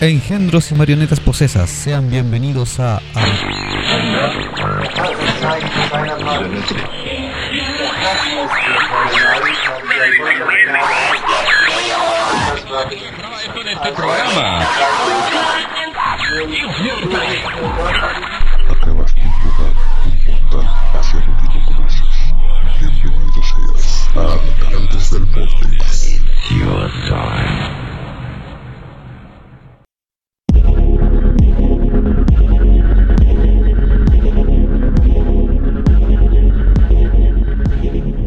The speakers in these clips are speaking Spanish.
engendros y marionetas posesas, sean bienvenidos a... este programa. Acabas de invocar un portal hacia lo que no conoces. Bienvenido seas a Habitantes del Vortex. Your time.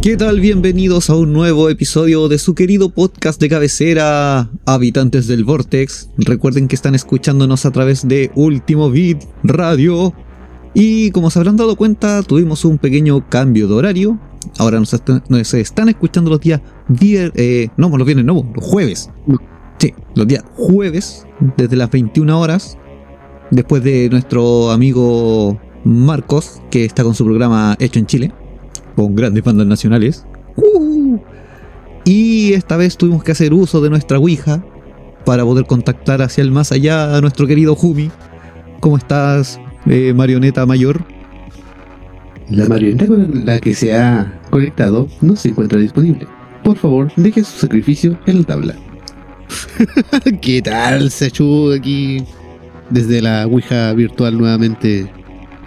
¿Qué tal? Bienvenidos a un nuevo episodio de su querido podcast de cabecera, Habitantes del Vortex. Recuerden que están escuchándonos a través de Último Beat Radio. Y como se habrán dado cuenta, tuvimos un pequeño cambio de horario. Ahora nos, están, nos están escuchando los días vier- eh, no, los viernes, no, los jueves. Sí, los días jueves, desde las 21 horas. Después de nuestro amigo Marcos, que está con su programa Hecho en Chile con grandes bandas nacionales. ¡Uh! Y esta vez tuvimos que hacer uso de nuestra Ouija para poder contactar hacia el más allá a nuestro querido Jumi. ¿Cómo estás, eh, marioneta mayor? La marioneta con la que se ha conectado no se encuentra disponible. Por favor, deje su sacrificio en la tabla. ¿Qué tal, Sachu? Aquí desde la Ouija virtual nuevamente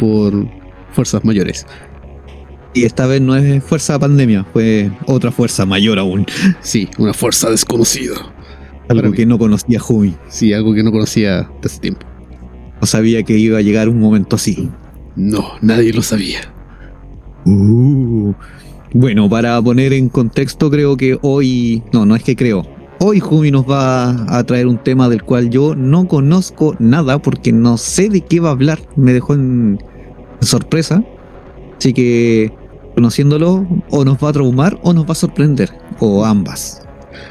por fuerzas mayores. Y esta vez no es fuerza pandemia, fue otra fuerza mayor aún. Sí, una fuerza desconocida. Algo Para que no conocía Jumi. Sí, algo que no conocía de hace tiempo. No sabía que iba a llegar un momento así. No, nadie lo sabía. Uh. Bueno, para poner en contexto, creo que hoy. No, no es que creo. Hoy Jumi nos va a traer un tema del cual yo no conozco nada porque no sé de qué va a hablar. Me dejó en sorpresa. Así que, conociéndolo, o nos va a traumar o nos va a sorprender. O ambas.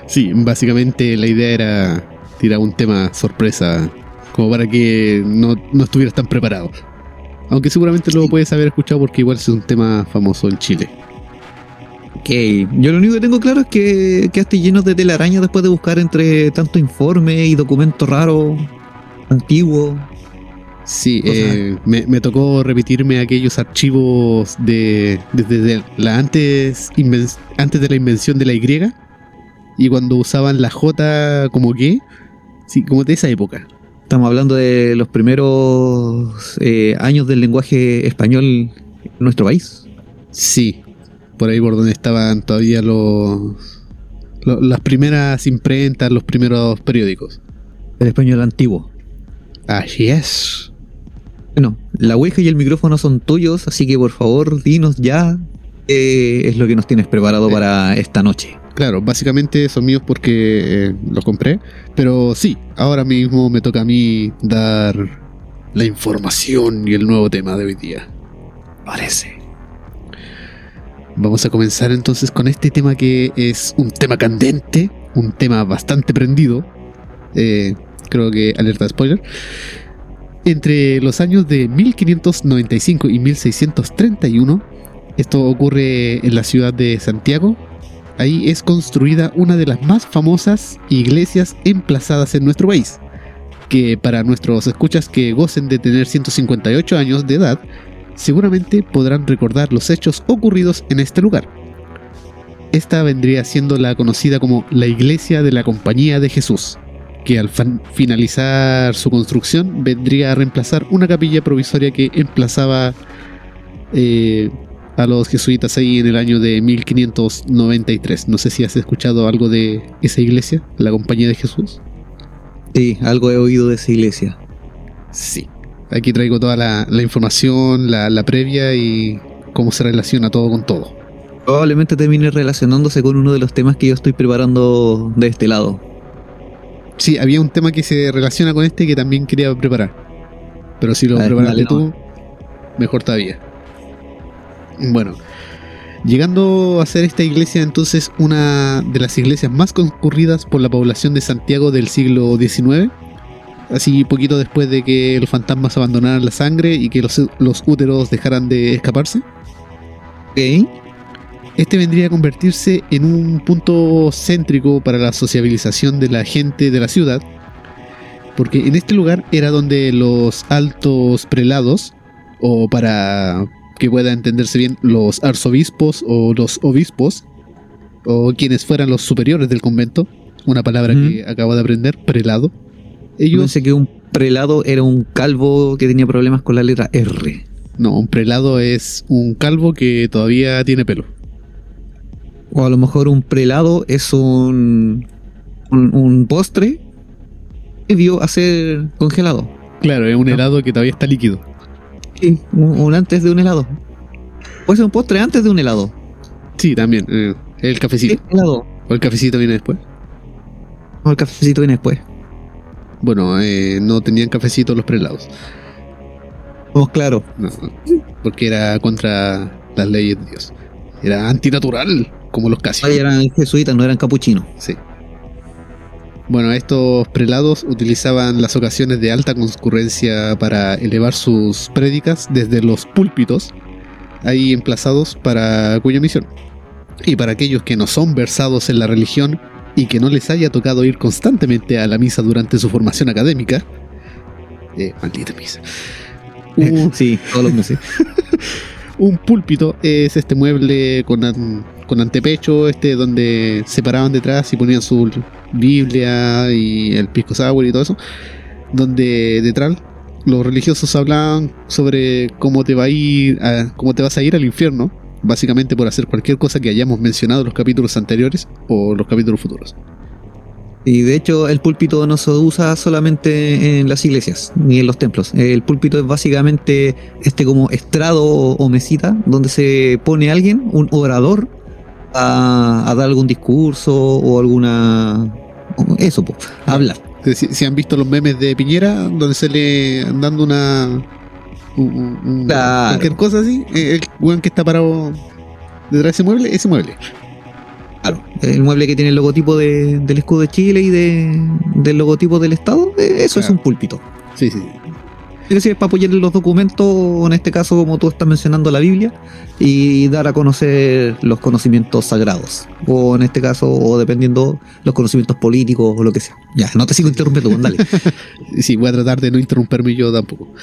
Sí, básicamente la idea era tirar un tema sorpresa, como para que no, no estuvieras tan preparado. Aunque seguramente lo puedes haber escuchado porque igual es un tema famoso en Chile. Ok, yo lo único que tengo claro es que quedaste lleno de telaraña después de buscar entre tanto informe y documento raro, antiguo. Sí, eh, me, me tocó repetirme aquellos archivos de desde la antes inven- antes de la invención de la Y y cuando usaban la J como que, sí, como de esa época. Estamos hablando de los primeros eh, años del lenguaje español en nuestro país. Sí, por ahí por donde estaban todavía los, lo- las primeras imprentas, los primeros periódicos. El español antiguo. Así es. Bueno, la Ouija y el micrófono son tuyos, así que por favor dinos ya qué es lo que nos tienes preparado Eh. para esta noche. Claro, básicamente son míos porque eh, los compré. Pero sí, ahora mismo me toca a mí dar la información y el nuevo tema de hoy día. Parece. Vamos a comenzar entonces con este tema que es un tema candente, un tema bastante prendido. Eh, creo que alerta spoiler. Entre los años de 1595 y 1631, esto ocurre en la ciudad de Santiago. Ahí es construida una de las más famosas iglesias emplazadas en nuestro país. Que para nuestros escuchas que gocen de tener 158 años de edad, seguramente podrán recordar los hechos ocurridos en este lugar. Esta vendría siendo la conocida como la Iglesia de la Compañía de Jesús, que al finalizar su construcción vendría a reemplazar una capilla provisoria que emplazaba eh, a los jesuitas ahí en el año de 1593. No sé si has escuchado algo de esa iglesia, la Compañía de Jesús. Sí, algo he oído de esa iglesia. Sí. Aquí traigo toda la, la información, la, la previa y cómo se relaciona todo con todo. Probablemente termine relacionándose con uno de los temas que yo estoy preparando de este lado. Sí, había un tema que se relaciona con este que también quería preparar. Pero si lo ver, preparaste dale tú, mejor todavía. Bueno, llegando a ser esta iglesia entonces una de las iglesias más concurridas por la población de Santiago del siglo XIX, así poquito después de que los fantasmas abandonaran la sangre y que los, los úteros dejaran de escaparse. Este vendría a convertirse en un punto céntrico para la sociabilización de la gente de la ciudad, Porque en este lugar era donde los altos prelados, o para que pueda entenderse bien, los arzobispos o los obispos, o quienes fueran los superiores del convento, una palabra que acabo de aprender, prelado, Yo ellos, pensé que un prelado era un calvo que tenía problemas con la letra R. no, un prelado es un calvo que todavía tiene pelo. O a lo mejor un prelado es un, un, un postre que vio a ser congelado. Claro, es un helado que todavía está líquido. Sí, un, un antes de un helado. Puede ser un postre antes de un helado. Sí, también, eh, el Sí, cafecito. helado. O el cafecito viene después. O el cafecito viene después. Bueno, eh, no tenían cafecito los prelados. Vamos claro. No, porque era contra las leyes de Dios. Era antinatural, como los casi. Ahí eran jesuitas, no eran capuchinos. Sí. Bueno, estos prelados utilizaban las ocasiones de alta concurrencia para elevar sus prédicas desde los púlpitos, ahí emplazados para cuya misión. Y para aquellos que no son versados en la religión y que no les haya tocado ir constantemente a la misa durante su formación académica, eh, maldita misa. Sí, todos los meses. un púlpito es este mueble con, con antepecho, este donde se paraban detrás y ponían su Biblia y el pisco sour y todo eso, donde detrás los religiosos hablaban sobre cómo te va a ir, a- cómo te vas a ir al infierno, básicamente por hacer cualquier cosa que hayamos mencionado en los capítulos anteriores o los capítulos futuros. Y de hecho el púlpito no se usa solamente en las iglesias ni en los templos. El púlpito es básicamente este como estrado o, mesita donde se pone alguien, un orador, a, a dar algún discurso o alguna... Eso, pues, a hablar. Que Si, si han visto los memes de Piñera, donde se le dando una. un- un- un- Claro. Cualquier cosa así, eh, el weón que está parado detrás de ese mueble, ese mueble. Claro. El mueble que tiene el logotipo de- del escudo de Chile y de, del logotipo del Estado, eh, eso es un púlpito. Sí, sí. Es para apoyar los documentos, en este caso como tú estás mencionando la Biblia, y dar a conocer los conocimientos sagrados. O en este caso, o dependiendo, los conocimientos políticos o lo que sea. Ya, no te sigo interrumpiendo, Juan, dale. Sí, voy a tratar de no interrumpirme yo tampoco.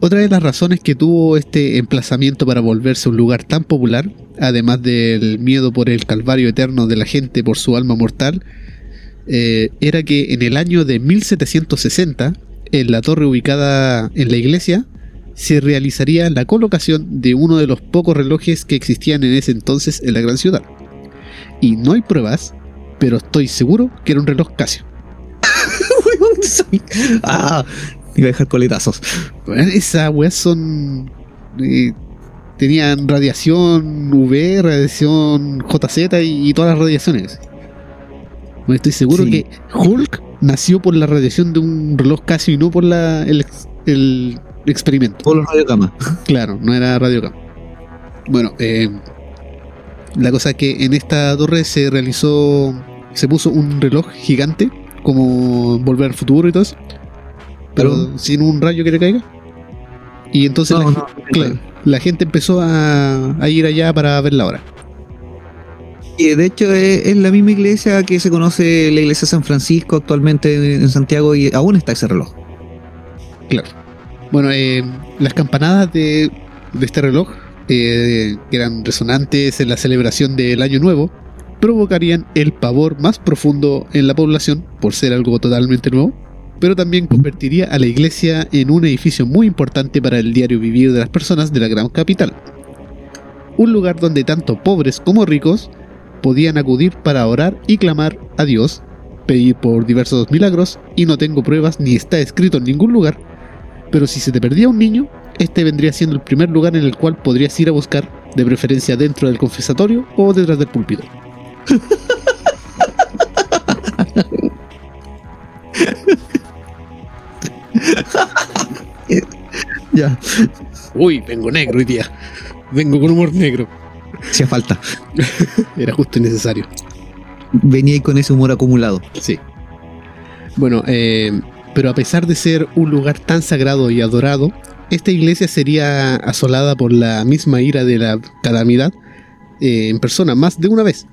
Otra de las razones que tuvo este emplazamiento para volverse un lugar tan popular, además del miedo por el calvario eterno de la gente por su alma mortal, eh, era que en el año de 1760, en la torre ubicada en la iglesia, se realizaría la colocación de uno de los pocos relojes que existían en ese entonces en la gran ciudad. Y no hay pruebas, pero estoy seguro que era un reloj Casio. ah, iba a dejar coletazos. Esas weas son. eh, tenían radiación UV, radiación JZ y, y todas las radiaciones. Bueno, estoy seguro Sí. que Hulk nació por la radiación de un reloj Casio y no por la, el, ex- el experimento. Por los radiocamas. Claro, no era radiocam. Bueno, eh, la cosa es que en esta torre se realizó, se puso un reloj gigante, como Volver al Futuro y todo eso, pero sin un rayo que le caiga. Y entonces No, la, no, claro, la gente empezó a, a ir allá para ver la hora. Y de hecho es, es la misma iglesia que se conoce la iglesia San Francisco actualmente en Santiago y aún está ese reloj. Claro. Bueno, eh, las campanadas de, este reloj, eh, que eran resonantes en la celebración del Año Nuevo, provocarían el pavor más profundo en la población por ser algo totalmente nuevo, pero también convertiría a la iglesia en un edificio muy importante para el diario vivir de las personas de la gran capital. Un lugar donde tanto pobres como ricos podían acudir para orar y clamar a Dios, pedir por diversos milagros, y no tengo pruebas ni está escrito en ningún lugar, pero si se te perdía un niño, este vendría siendo el primer lugar en el cual podrías ir a buscar, de preferencia dentro del confesatorio o detrás del púlpito. Ya. Uy, vengo negro hoy día. Vengo con humor negro. Hacía falta. Era justo y necesario. Venía ahí con ese humor acumulado. Sí. Bueno, eh, pero a pesar de ser un lugar tan sagrado y adorado, esta iglesia sería asolada por la misma ira de la calamidad eh, en persona más de una vez.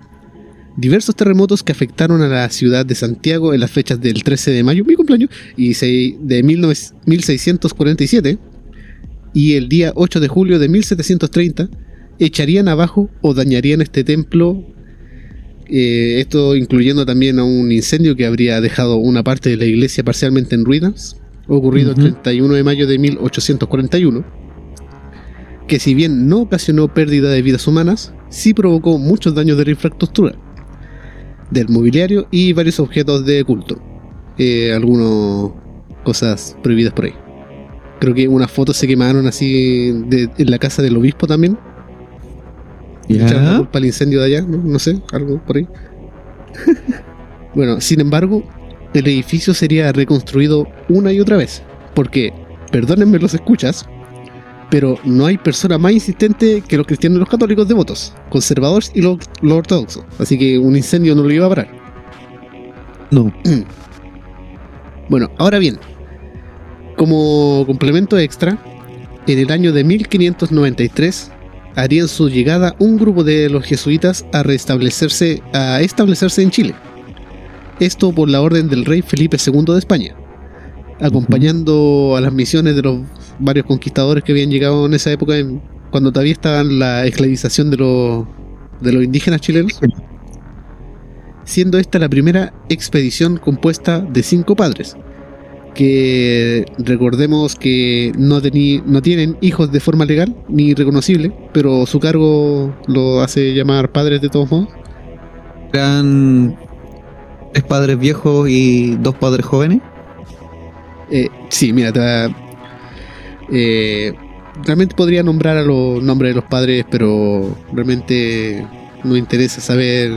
diversos terremotos que afectaron a la ciudad de Santiago en las fechas del 13 de mayo, mi cumpleaños, y de 19 1647 y el día 8 de julio de 1730 echarían abajo o dañarían este templo, eh, esto incluyendo también a un incendio que habría dejado una parte de la iglesia parcialmente en ruinas, ocurrido el 31 de mayo de 1841, que si bien no ocasionó pérdida de vidas humanas, sí provocó muchos daños de la infraestructura, del mobiliario y varios objetos de culto, eh, algunas cosas prohibidas por ahí. Creo que unas fotos se quemaron así de- en la casa del obispo también. ¿Ya? culpa al incendio de allá, ¿no? No sé, algo por ahí. bueno, sin embargo, el edificio sería reconstruido una y otra vez. Porque, perdónenme los escuchas, pero no hay persona más insistente que los cristianos y los católicos devotos, conservadores y los, los ortodoxos. Así que un incendio no lo iba a parar. No. Bueno, ahora bien, como complemento extra, en el año de 1593 harían su llegada un grupo de los jesuitas a restablecerse a establecerse en Chile. Esto por la orden del rey Felipe II de España, acompañando a las misiones de los varios conquistadores que habían llegado en esa época, en- cuando todavía estaba la esclavización de los, de los indígenas chilenos siendo esta la primera expedición compuesta de cinco padres, que recordemos que no, teni- no tienen hijos de forma legal ni reconocible, pero su cargo lo hace llamar padres de todos modos. Eran tres padres viejos y dos padres jóvenes. Eh, sí, mira, te va- eh, realmente podría nombrar a los nombres de los padres, pero realmente no interesa saber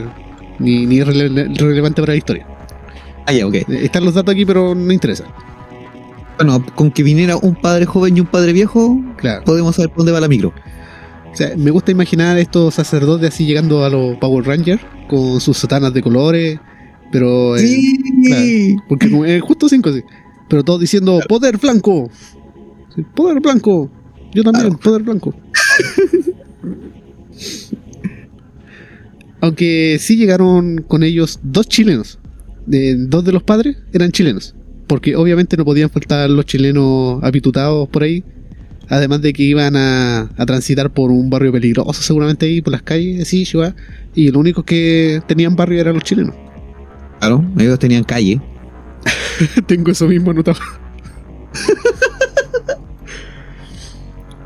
ni, ni es rele- relevante para la historia. Ah, ya, ok. Eh, Están los datos aquí, pero no interesa. Bueno, con que viniera un padre joven y un padre viejo, Claro. podemos saber por dónde va la micro. O sea, me gusta imaginar estos sacerdotes así llegando a los Power Rangers con sus sotanas de colores, pero. eh, claro, porque como- eh, justo cinco, sí. Pero todos diciendo poder blanco. Sí, Poder blanco. Yo también, poder blanco. Aunque sí llegaron con ellos dos chilenos. De, dos de los padres eran chilenos. Porque obviamente no podían faltar los chilenos habitutados por ahí. Además de que iban a, a transitar por un barrio peligroso, seguramente ahí por las calles, así, Chihuahua, y los únicos que tenían barrio eran los chilenos. Claro, ellos tenían calle. Tengo eso mismo anotado.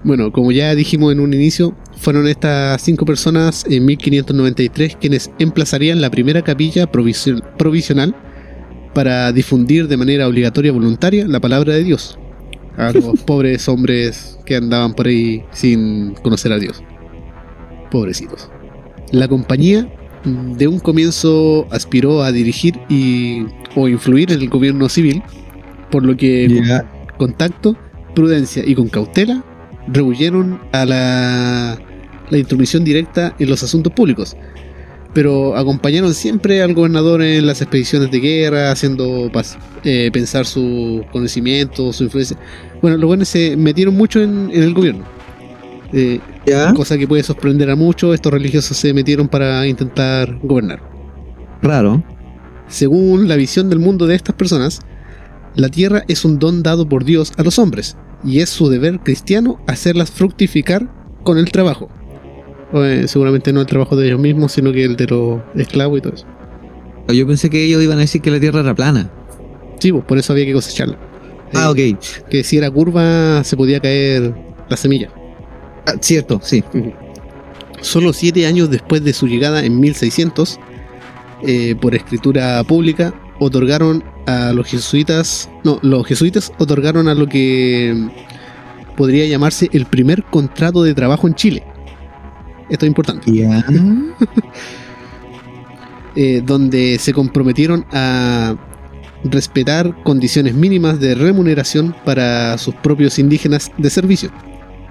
bueno, como ya dijimos en un inicio, fueron estas cinco personas en 1593 quienes emplazarían la primera capilla provisio- provisional para difundir de manera obligatoria voluntaria la palabra de Dios a los pobres hombres que andaban por ahí sin conocer a Dios. Pobrecitos. La compañía mm, de un comienzo aspiró a dirigir y o influir en el gobierno civil, por lo que con tacto, prudencia y con cautela rehuyeron a la, la intromisión directa en los asuntos públicos. Pero acompañaron siempre al gobernador en las expediciones de guerra, haciendo eh, pensar su conocimiento, su influencia. Bueno, los buenos se metieron mucho en, en el gobierno. Eh, Ya. cosa que puede sorprender a muchos, estos religiosos se metieron para intentar gobernar. Raro. Según la visión del mundo de estas personas, la tierra es un don dado por Dios a los hombres, y es su deber cristiano hacerlas fructificar con el trabajo. Eh, seguramente no el trabajo de ellos mismos, sino que el de los esclavos y todo eso. Yo pensé que ellos iban a decir que la Tierra era plana. Sí, pues por eso había que cosecharla. Ah, Eh, ok. Que si era curva, se podía caer la semilla. Ah, cierto, sí. Solo siete años después de su llegada en 1600, eh, por escritura pública, otorgaron a los jesuitas, no, los jesuitas otorgaron a lo que podría llamarse el primer contrato de trabajo en Chile. Esto es importante. Eh, donde se comprometieron a respetar condiciones mínimas de remuneración para sus propios indígenas de servicio.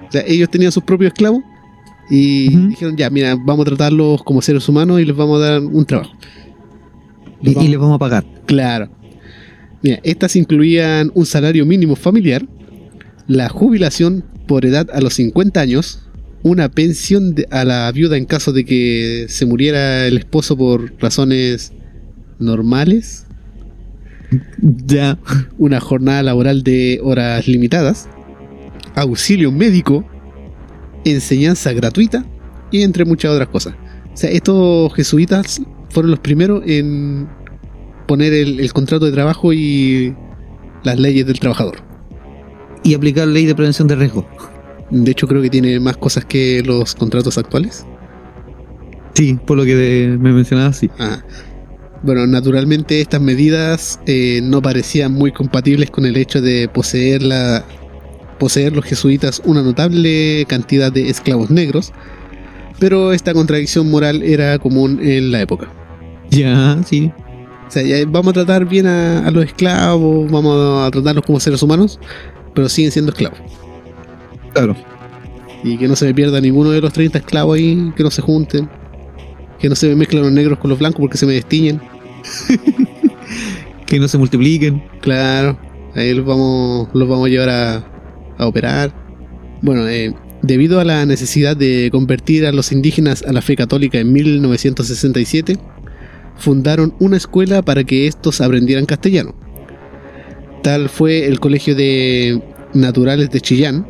O sea, ellos tenían sus propios esclavos y dijeron, ya, mira, vamos a tratarlos como seres humanos y les vamos a dar un trabajo. Y, y les vamos a pagar. Claro. Mira, estas incluían un salario mínimo familiar, la jubilación por edad a los 50 años, una pensión de- a la viuda en caso de que se muriera el esposo por razones normales, Ya. una jornada laboral de horas limitadas, auxilio médico, enseñanza gratuita y entre muchas otras cosas. O sea, estos jesuitas fueron los primeros en poner el, el contrato de trabajo y las leyes del trabajador. Y aplicar ley de prevención de riesgo. De hecho, creo que tiene más cosas que los contratos actuales. Sí, por lo que de- me mencionabas, sí. Ah. Bueno, naturalmente estas medidas eh, no parecían muy compatibles con el hecho de poseer, la, poseer los jesuitas una notable cantidad de esclavos negros, pero esta contradicción moral era común en la época. Ya, sí. O sea, ya vamos a tratar bien a, a los esclavos, vamos a tratarlos como seres humanos, pero siguen siendo esclavos. Claro. Y que no se me pierda ninguno de los 30 esclavos ahí, que no se junten. Que no se me mezclen los negros con los blancos porque se me destiñen. Que no se multipliquen. Claro, ahí los vamos, los vamos a llevar a, a operar. Bueno, eh, debido a la necesidad de convertir a los indígenas a la fe católica en 1967, fundaron una escuela para que estos aprendieran castellano. Tal fue el Colegio de Naturales de Chillán.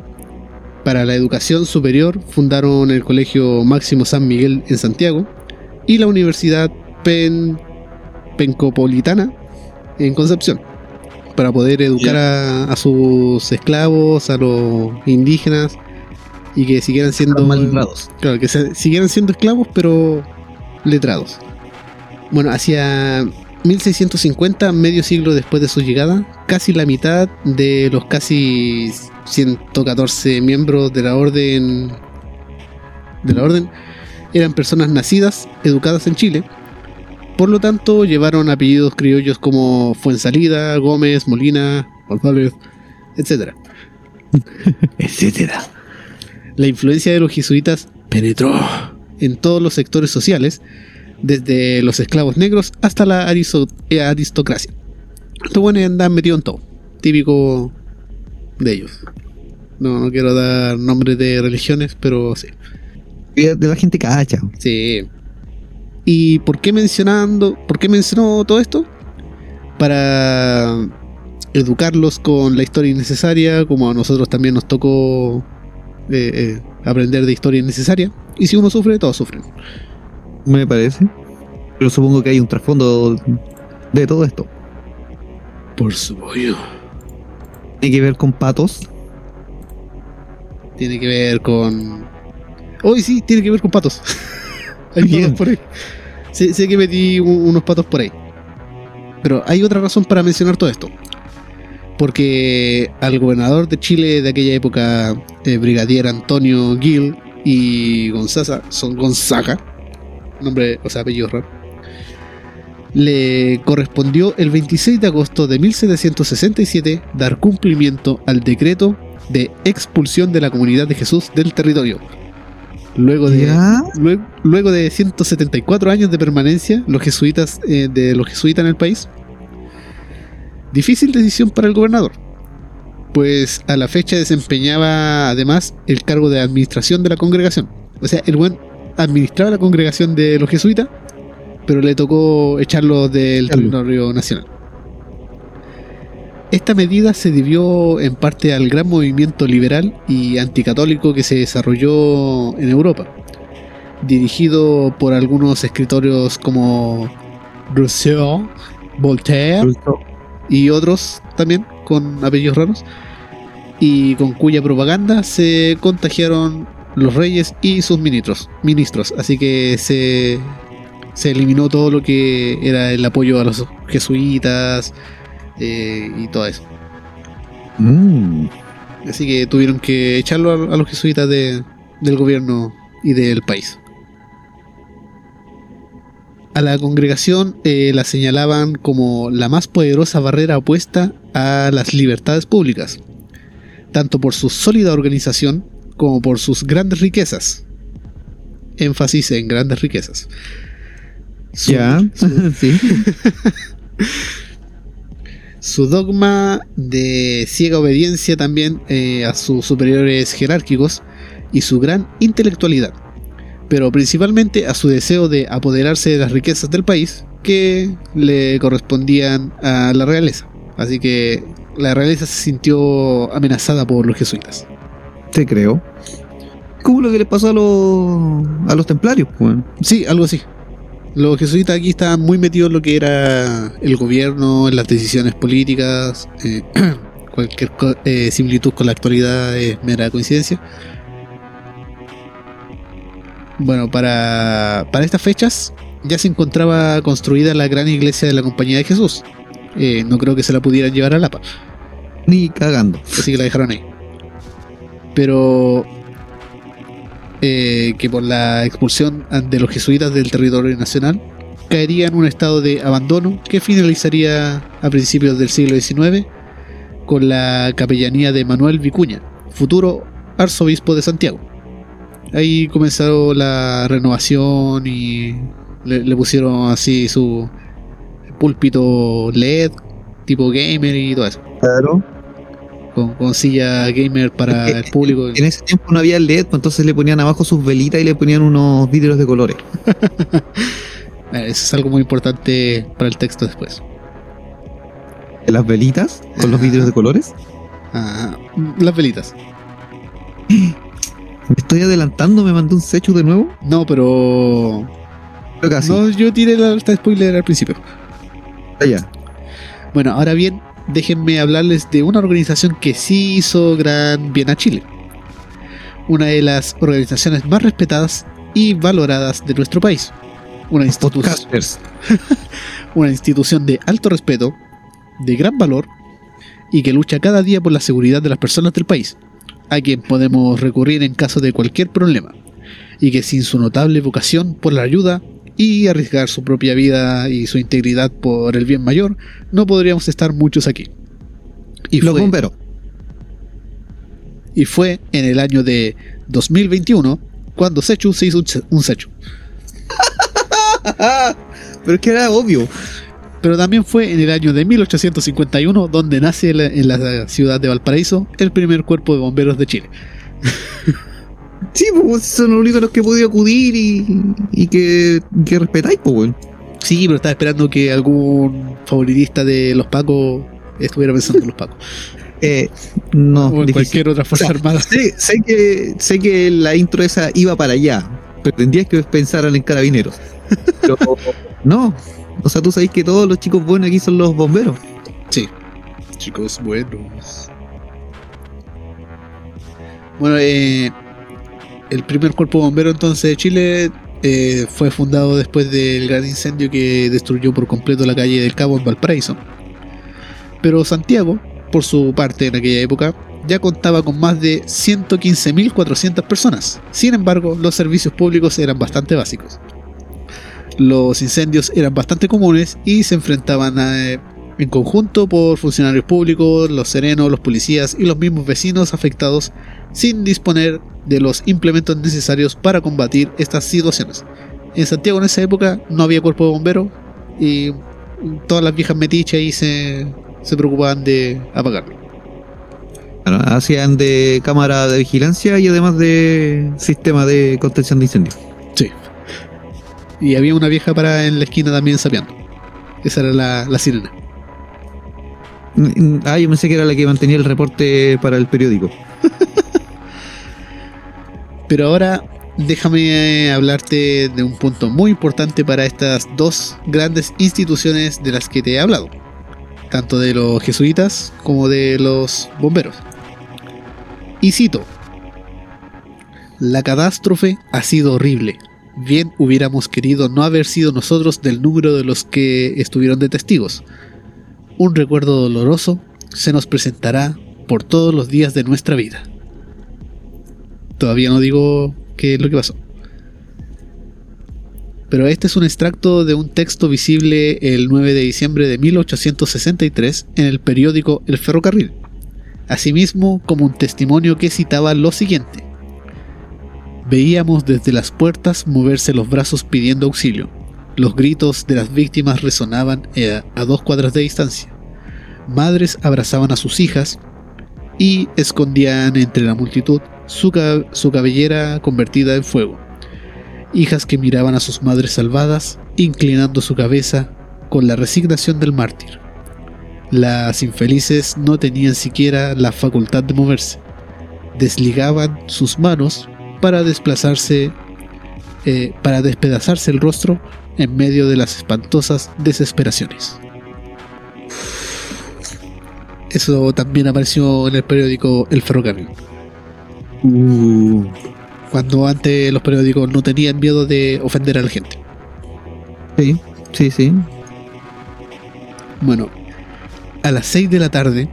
Para la educación superior fundaron el Colegio Máximo San Miguel en Santiago y la Universidad Pen- Pencopolitana en Concepción para poder educar a, a sus esclavos, a los indígenas y que siguieran siendo Mal letrados. Claro, que se- siguieran siendo esclavos, pero letrados. Bueno, hacia 1650, medio siglo después de su llegada, casi la mitad de los casi 114 miembros de la orden de la orden eran personas nacidas, educadas en Chile. Por lo tanto, llevaron apellidos criollos como Fuensalida, Gómez, Molina, González, etc. Etcétera. La influencia de los jesuitas penetró en todos los sectores sociales, desde los esclavos negros hasta la eh, aristocracia. Estos buenos andan metidos en todo, típico de ellos. No, no quiero dar nombres de religiones, pero sí. De la gente cacha. Sí. ¿Y por qué mencionando, por qué mencionó todo esto? Para educarlos con la historia innecesaria, como a nosotros también nos tocó eh, eh, aprender de historia innecesaria. Y si uno sufre, todos sufren. Me parece. Pero supongo que hay un trasfondo de todo esto. Por supuesto. Tiene que ver con patos. Tiene que ver con. Hoy sí, tiene que ver con patos. hay Bien. patos por ahí. Sé, sé que metí un- unos patos por ahí. Pero hay otra razón para mencionar todo esto. Porque al gobernador de Chile de aquella época, eh, brigadier Antonio Gil y Gonzaga, son Gonzaga, nombre, o sea, apellido raro, le correspondió el 26 de agosto de 1767 dar cumplimiento al decreto de expulsión de la comunidad de Jesús del territorio. Luego de, luego de 174 años de permanencia los jesuitas, eh, de los jesuitas en el país, difícil decisión para el gobernador, pues a la fecha desempeñaba además el cargo de administración de la congregación. O sea, el buen administraba la congregación de los jesuitas, pero le tocó echarlo del territorio nacional. Esta medida se debió en parte al gran movimiento liberal y anticatólico que se desarrolló en Europa, dirigido por algunos escritores como Rousseau, Voltaire y otros también con apellidos raros, y con cuya propaganda se contagiaron los reyes y sus ministros, ministros así que se, se eliminó todo lo que era el apoyo a los jesuitas eh, y todo eso. Mm. Así que tuvieron que echarlo a, a los jesuitas de- del gobierno y del país. A la congregación eh, la señalaban como la más poderosa barrera opuesta a las libertades públicas, tanto por su sólida organización como por sus grandes riquezas. Énfasis en grandes riquezas. Su- Ya. sí. su dogma de ciega obediencia también eh, a sus superiores jerárquicos y su gran intelectualidad, pero principalmente a su deseo de apoderarse de las riquezas del país que le correspondían a la realeza. Así que la realeza se sintió amenazada por los jesuitas. Te creo. Como lo que le pasó a los, a los templarios, pues. Sí, algo así. Los jesuitas aquí estaban muy metidos en lo que era el gobierno, en las decisiones políticas. eh, cualquier eh, similitud con la actualidad es mera coincidencia. Bueno, para, para estas fechas ya se encontraba construida la gran iglesia de la Compañía de Jesús. Eh, no creo que se la pudieran llevar a Lapa, Ni cagando. así que la dejaron ahí. Pero eh, que por la expulsión de los jesuitas del territorio nacional caería en un estado de abandono que finalizaría a principios del siglo XIX con la capellanía de Manuel Vicuña, futuro arzobispo de Santiago. Ahí comenzó la renovación y le, le pusieron así su púlpito LED, tipo gamer y todo eso, Claro. Con, con silla gamer para el público. En ese tiempo no había LED, pues entonces le ponían abajo sus velitas y le ponían unos vidrios de colores. Eh, Eso es algo muy importante para el texto después. Las velitas con los vidrios de colores. Ah, las velitas. Me estoy adelantando, me mandé un sechu de nuevo. No, pero. Pero casi. No, yo tiré la alerta de spoiler al principio. Allá. Bueno, ahora bien, déjenme hablarles de una organización que sí hizo gran bien a Chile. Una de las organizaciones más respetadas y valoradas de nuestro país. Una, Los institu- podcasters. una institución de alto respeto, de gran valor y que lucha cada día por la seguridad de las personas del país, a quien podemos recurrir en caso de cualquier problema, y que sin su notable vocación por la ayuda y arriesgar su propia vida y su integridad por el bien mayor, no podríamos estar muchos aquí. Y Los fue, y fue en el año de 2021 cuando Sechu se hizo un, se- un Sechu. Pero es que era obvio. Pero también fue en el año de 1851 donde nace en la ciudad de Valparaíso el primer cuerpo de bomberos de Chile. Sí, pues son los únicos a los que he podido acudir y, y que, que respetáis, pues, weón. Sí, pero estaba esperando que algún favoritista de los Pacos estuviera pensando en los Pacos. Eh, no, o en difícil. cualquier otra fuerza O sea, armada. Sé, sé que, sé que la intro esa iba para allá. Pretendías que pensaran en carabineros. Pero no. O sea, tú sabes que todos los chicos buenos aquí son los bomberos. Sí. Chicos buenos. Bueno, eh, el primer cuerpo bombero entonces de Chile eh, fue fundado después del gran incendio que destruyó por completo la calle del Cabo en Valparaíso. Pero Santiago, por su parte en aquella época, ya contaba con más de 115.400 personas. Sin embargo, los servicios públicos eran bastante básicos. Los incendios eran bastante comunes y se enfrentaban a, eh, en conjunto por funcionarios públicos, los serenos, los policías y los mismos vecinos afectados sin disponer de los implementos necesarios para combatir estas situaciones. En Santiago en esa época no había cuerpo de bomberos y todas las viejas metiches ahí se, se preocupaban de apagarlo. Bueno, hacían de cámara de vigilancia y además de sistema de contención de incendios. Sí. Y había una vieja para en la esquina también sapeando. Esa era la, la sirena. Ah, yo pensé que era la que mantenía el reporte para el periódico. Pero ahora déjame hablarte de un punto muy importante para estas dos grandes instituciones de las que te he hablado, tanto de los jesuitas como de los bomberos. Y cito, la catástrofe ha sido horrible. Bien hubiéramos querido no haber sido nosotros del número de los que estuvieron de testigos. Un recuerdo doloroso se nos presentará por todos los días de nuestra vida. Todavía no digo qué es lo que pasó. Pero este es un extracto de un texto visible el 9 de diciembre de 1863 en el periódico El Ferrocarril. Asimismo, como un testimonio que citaba lo siguiente. Veíamos desde las puertas moverse los brazos pidiendo auxilio. Los gritos de las víctimas resonaban eh, a dos cuadras de distancia. Madres abrazaban a sus hijas y escondían entre la multitud su, su cabellera convertida en fuego. Hijas que miraban a sus madres salvadas, inclinando su cabeza con la resignación del mártir. Las infelices no tenían siquiera la facultad de moverse. Desligaban sus manos para desplazarse, eh, para despedazarse el rostro en medio de las espantosas desesperaciones. Eso también apareció en el periódico El Ferrocarril. Uh, Cuando antes los periódicos no tenían miedo de ofender a la gente. sí, sí, sí. Bueno, a las 6 de la tarde,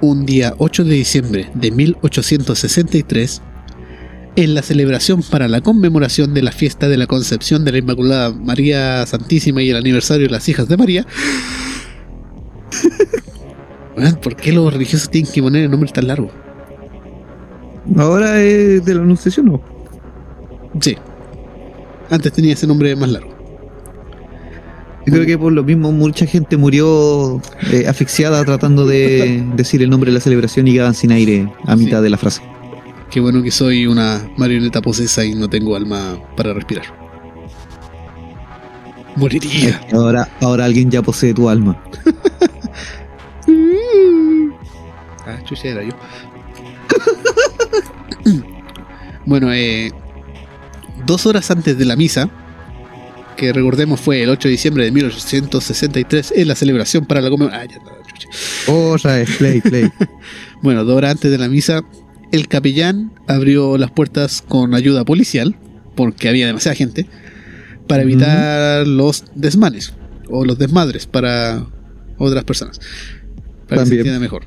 un día 8 de diciembre de 1863, en la celebración para la conmemoración de la fiesta de la concepción de la Inmaculada María Santísima y el aniversario de las hijas de María. ¿Por qué los religiosos tienen que poner el nombre tan largo? Ahora es de la anunciación, ¿no? Sí. Antes tenía ese nombre más largo. Yo creo que por lo mismo mucha gente murió eh, asfixiada tratando de decir el nombre de la celebración y quedaban sin aire a Sí. mitad de la frase. Qué bueno que soy una marioneta posesa y no tengo alma para respirar. Moriría. Ahora, ahora alguien ya posee tu alma. Ah, chucha, era yo. bueno, eh, dos horas antes de la misa, que recordemos fue el 8 de diciembre de 1863, es la celebración para la conmemoración. Ah, ya está, chucha. Otra vez, play, play. Bueno, dos horas antes de la misa, el capellán abrió las puertas con ayuda policial, porque había demasiada gente, para evitar los desmanes o los desmadres para otras personas. Para que se entienda mejor.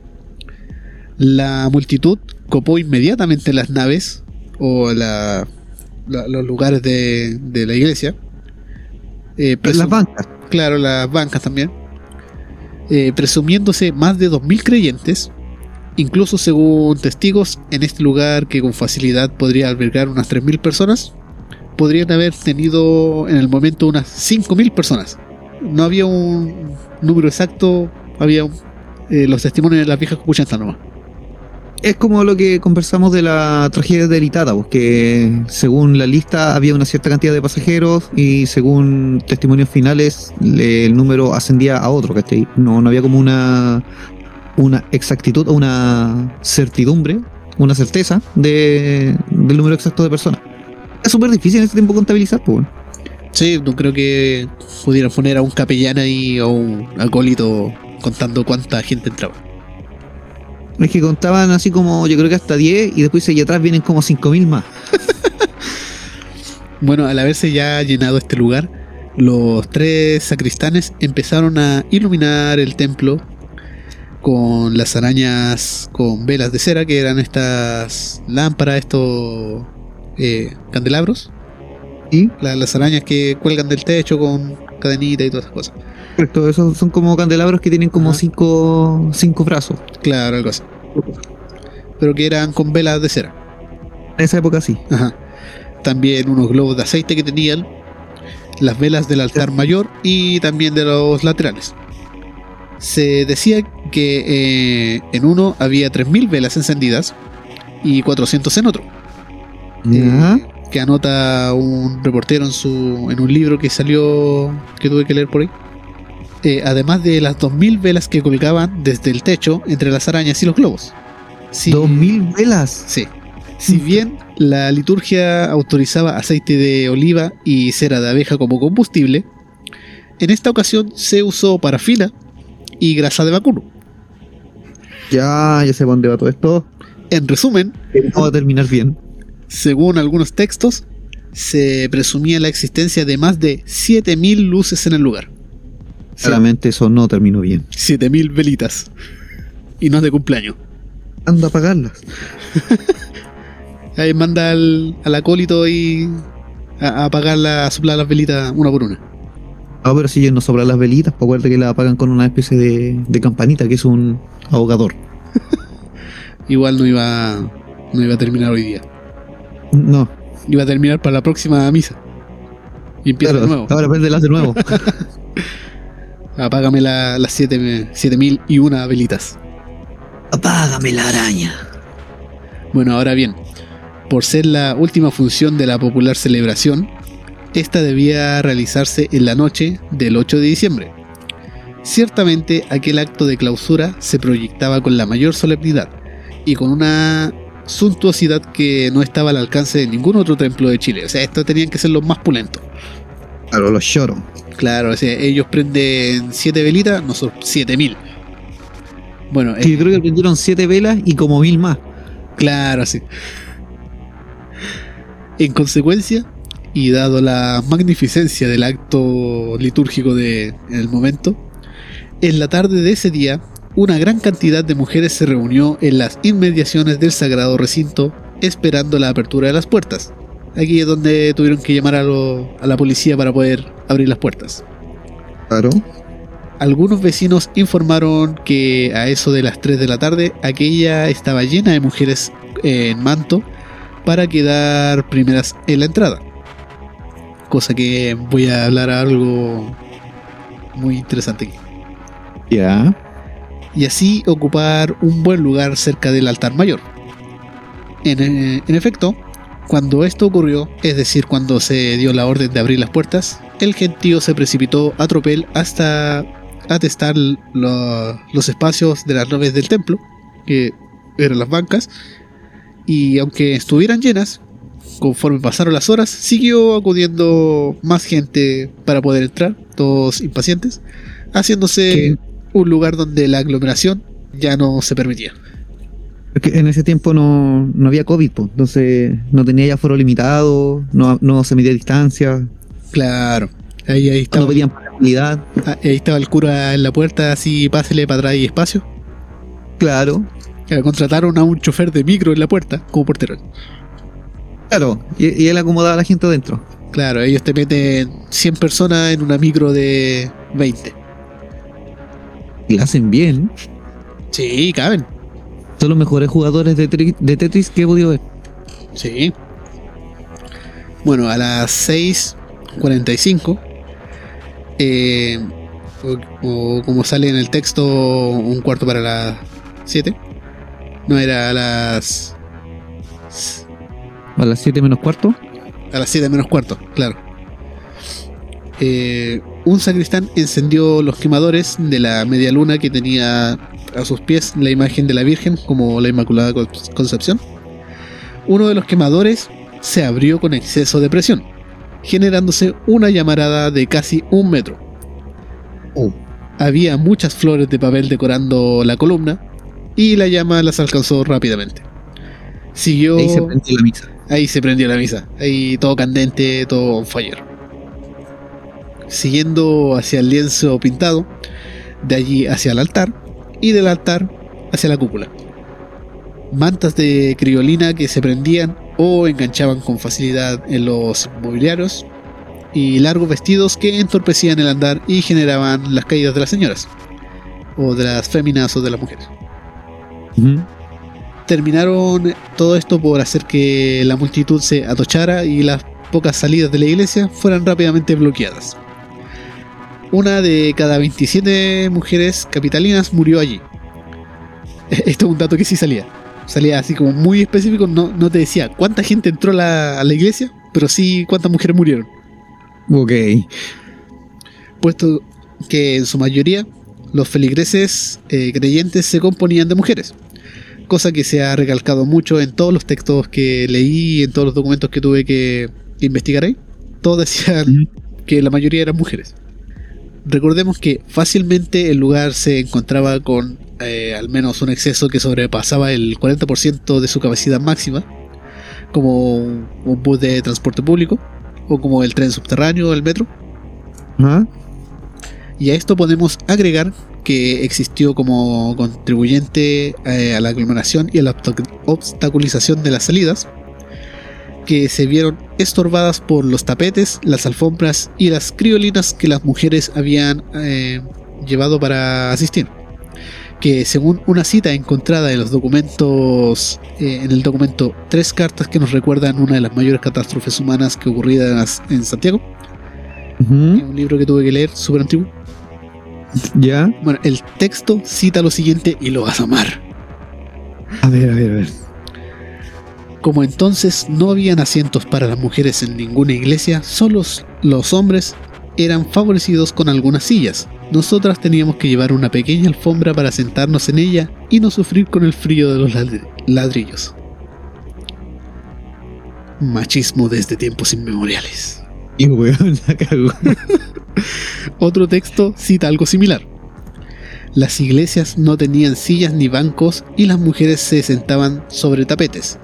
La multitud copó inmediatamente las naves o la- la- los lugares de, de la iglesia. Eh, Las bancas. Claro, las bancas también. Eh, presumiéndose más de 2.000 creyentes, incluso según testigos, en este lugar que con facilidad podría albergar unas 3.000 personas, podrían haber tenido en el momento unas 5.000 personas. No había un número exacto, había eh, los testimonios de las viejas cupuchantas nomás. Es como lo que conversamos de la tragedia de Itata, pues, que según la lista había una cierta cantidad de pasajeros y según testimonios finales le- el número ascendía a otro, ¿cachai? No había como una, una exactitud o una certidumbre, una certeza de, del número exacto de personas. Es súper difícil en este tiempo contabilizar, pues. Sí, no creo que pudieran poner a un capellán ahí o un acólito contando cuánta gente entraba. Es que contaban así como yo creo que hasta 10 y después allá atrás vienen como 5.000 más. Bueno, al haberse ya llenado este lugar, los tres sacristanes empezaron a iluminar el templo con las arañas con velas de cera, que eran estas lámparas, estos eh, candelabros, ¿Y? la- las arañas que cuelgan del techo con cadenita y todas esas cosas. Correcto, esos son como candelabros que tienen como Ajá. cinco, cinco brazos. Claro, algo así. Pero que eran con velas de cera. En esa época sí. Ajá. También unos globos de aceite que tenían, las velas del altar mayor y también de los laterales. Se decía que eh, en uno había 3.000 velas encendidas y 400 en otro. Eh, que anota un reportero en, su, en un libro que salió, que tuve que leer por ahí. Eh, además de las 2.000 velas que colgaban desde el techo entre las arañas y los globos. Dos mil velas. Sí. Si bien la liturgia autorizaba aceite de oliva y cera de abeja como combustible, en esta ocasión se usó parafina y grasa de vacuno. Ya, ya sé dónde va todo esto. En resumen, No va a terminar bien. según algunos textos, se presumía la existencia de más de 7000 luces en el lugar. Claramente eso no terminó bien. 7000 velitas. Y no es de cumpleaños. Anda a apagarlas. Ahí manda al, al acólito y a, a apagarla, a soplar las velitas una por una. Ah, pero si ellos no sobran las velitas, pues acuérdate que las apagan con una especie de, de campanita que es un ahogador. Igual no iba, no iba a terminar hoy día. No, Iba a terminar para la próxima misa. Y empieza claro, de nuevo. ahora préndelas de nuevo. Apágame la- las 7000 y una velitas. Apágame la araña. Bueno, ahora bien, por ser la última función de la popular celebración, esta debía realizarse en la noche del 8 de diciembre. Ciertamente aquel acto de clausura se proyectaba con la mayor solemnidad y con una suntuosidad que no estaba al alcance de ningún otro templo de Chile. O sea, estos tenían que ser los más pulentos. Claro, los lloros. Claro, o sea, ellos prenden 7 velitas, nosotros 7000. Bueno, Sí, eh, creo que prendieron siete velas y como mil más. Claro, sí. En consecuencia, y dado la magnificencia del acto litúrgico de en el momento, en la tarde de ese día, una gran cantidad de mujeres se reunió en las inmediaciones del sagrado recinto esperando la apertura de las puertas. Aquí es donde tuvieron que llamar a, lo- a la policía para poder abrir las puertas. Claro. Algunos vecinos informaron que a eso de las 3 de la tarde aquella estaba llena de mujeres en manto para quedar primeras en la entrada. Cosa que voy a hablar algo muy interesante aquí. Ya. Y así ocupar un buen lugar cerca del altar mayor. En, eh, en efecto, cuando esto ocurrió, es decir, cuando se dio la orden de abrir las puertas, el gentío se precipitó a tropel hasta atestar lo- los espacios de las naves del templo, que eran las bancas, y aunque estuvieran llenas, conforme pasaron las horas, siguió acudiendo más gente para poder entrar, todos impacientes, haciéndose ¿Qué? un lugar donde la aglomeración ya no se permitía. Porque en ese tiempo no, no había COVID, pues, entonces no tenía ya foro limitado, no, no se medía distancia, Claro, ahí, ahí, estaba, no pedían ah, ahí estaba el cura en la puerta, así pásele para atrás y espacio. Claro, Contrataron a un chofer de micro en la puerta como portero. Claro. Y, y él acomodaba a la gente adentro. Claro, ellos te meten 100 personas en una micro de 20. Y la hacen bien. Sí, caben. Son los mejores jugadores de, tri- de Tetris que he podido ver. Sí. Bueno, a las 6.45, eh, o, o como sale en el texto, un cuarto para las 7. No, era a las, A las 7 menos cuarto. a las 7 menos cuarto, claro. Eh, un sacristán encendió los quemadores de la media luna que tenía a sus pies la imagen de la Virgen como la Inmaculada Con- Concepción. Uno de los quemadores se abrió con exceso de presión, generándose una llamarada de casi un metro. Oh. Había muchas flores de papel decorando la columna y la llama las alcanzó rápidamente. Siguió... Ahí se prendió la misa. Ahí se prendió la misa. Ahí todo candente, todo on fire. Siguiendo hacia el lienzo pintado, de allí hacia el altar, y del altar hacia la cúpula. Mantas de criolina que se prendían o enganchaban con facilidad en los mobiliarios, y largos vestidos que entorpecían el andar y generaban las caídas de las señoras, o de las féminas o de las mujeres. Terminaron todo esto por hacer que la multitud se atochara y las pocas salidas de la iglesia fueran rápidamente bloqueadas. Una de cada 27 mujeres capitalinas murió allí. Esto es un dato que sí salía. Salía así como muy específico, no, no te decía cuánta gente entró a la, a la iglesia, pero sí cuántas mujeres murieron. Ok. puesto que en su mayoría los feligreses eh, creyentes se componían de mujeres, cosa que se ha recalcado mucho en todos los textos que leí en todos los documentos que tuve que investigar ahí. Todos decían que la mayoría eran mujeres. Recordemos que fácilmente el lugar se encontraba con eh, al menos un exceso que sobrepasaba el 40% de su capacidad máxima, como un un bus de transporte público, o como el tren subterráneo o el metro. Y a esto podemos agregar que existió como contribuyente eh, a la aglomeración y a la obstac- obstaculización de las salidas, que se vieron estorbadas por los tapetes, las alfombras y las criolinas que las mujeres habían eh, llevado para asistir. Que según una cita encontrada en los documentos, eh, en el documento Tres cartas que nos recuerdan una de las mayores catástrofes humanas que ocurridas en Santiago, Ujú. un libro que tuve que leer, súper antiguo, Ya. Bueno, el texto cita lo siguiente y lo vas a amar. A ver, a ver, a ver. Como entonces no habían asientos para las mujeres en ninguna iglesia, solo los hombres eran favorecidos con algunas sillas. Nosotras teníamos que llevar una pequeña alfombra para sentarnos en ella y no sufrir con el frío de los ladri- ladrillos. Machismo desde tiempos inmemoriales. Otro texto cita algo similar. Las iglesias no tenían sillas ni bancos y las mujeres se sentaban sobre tapetes.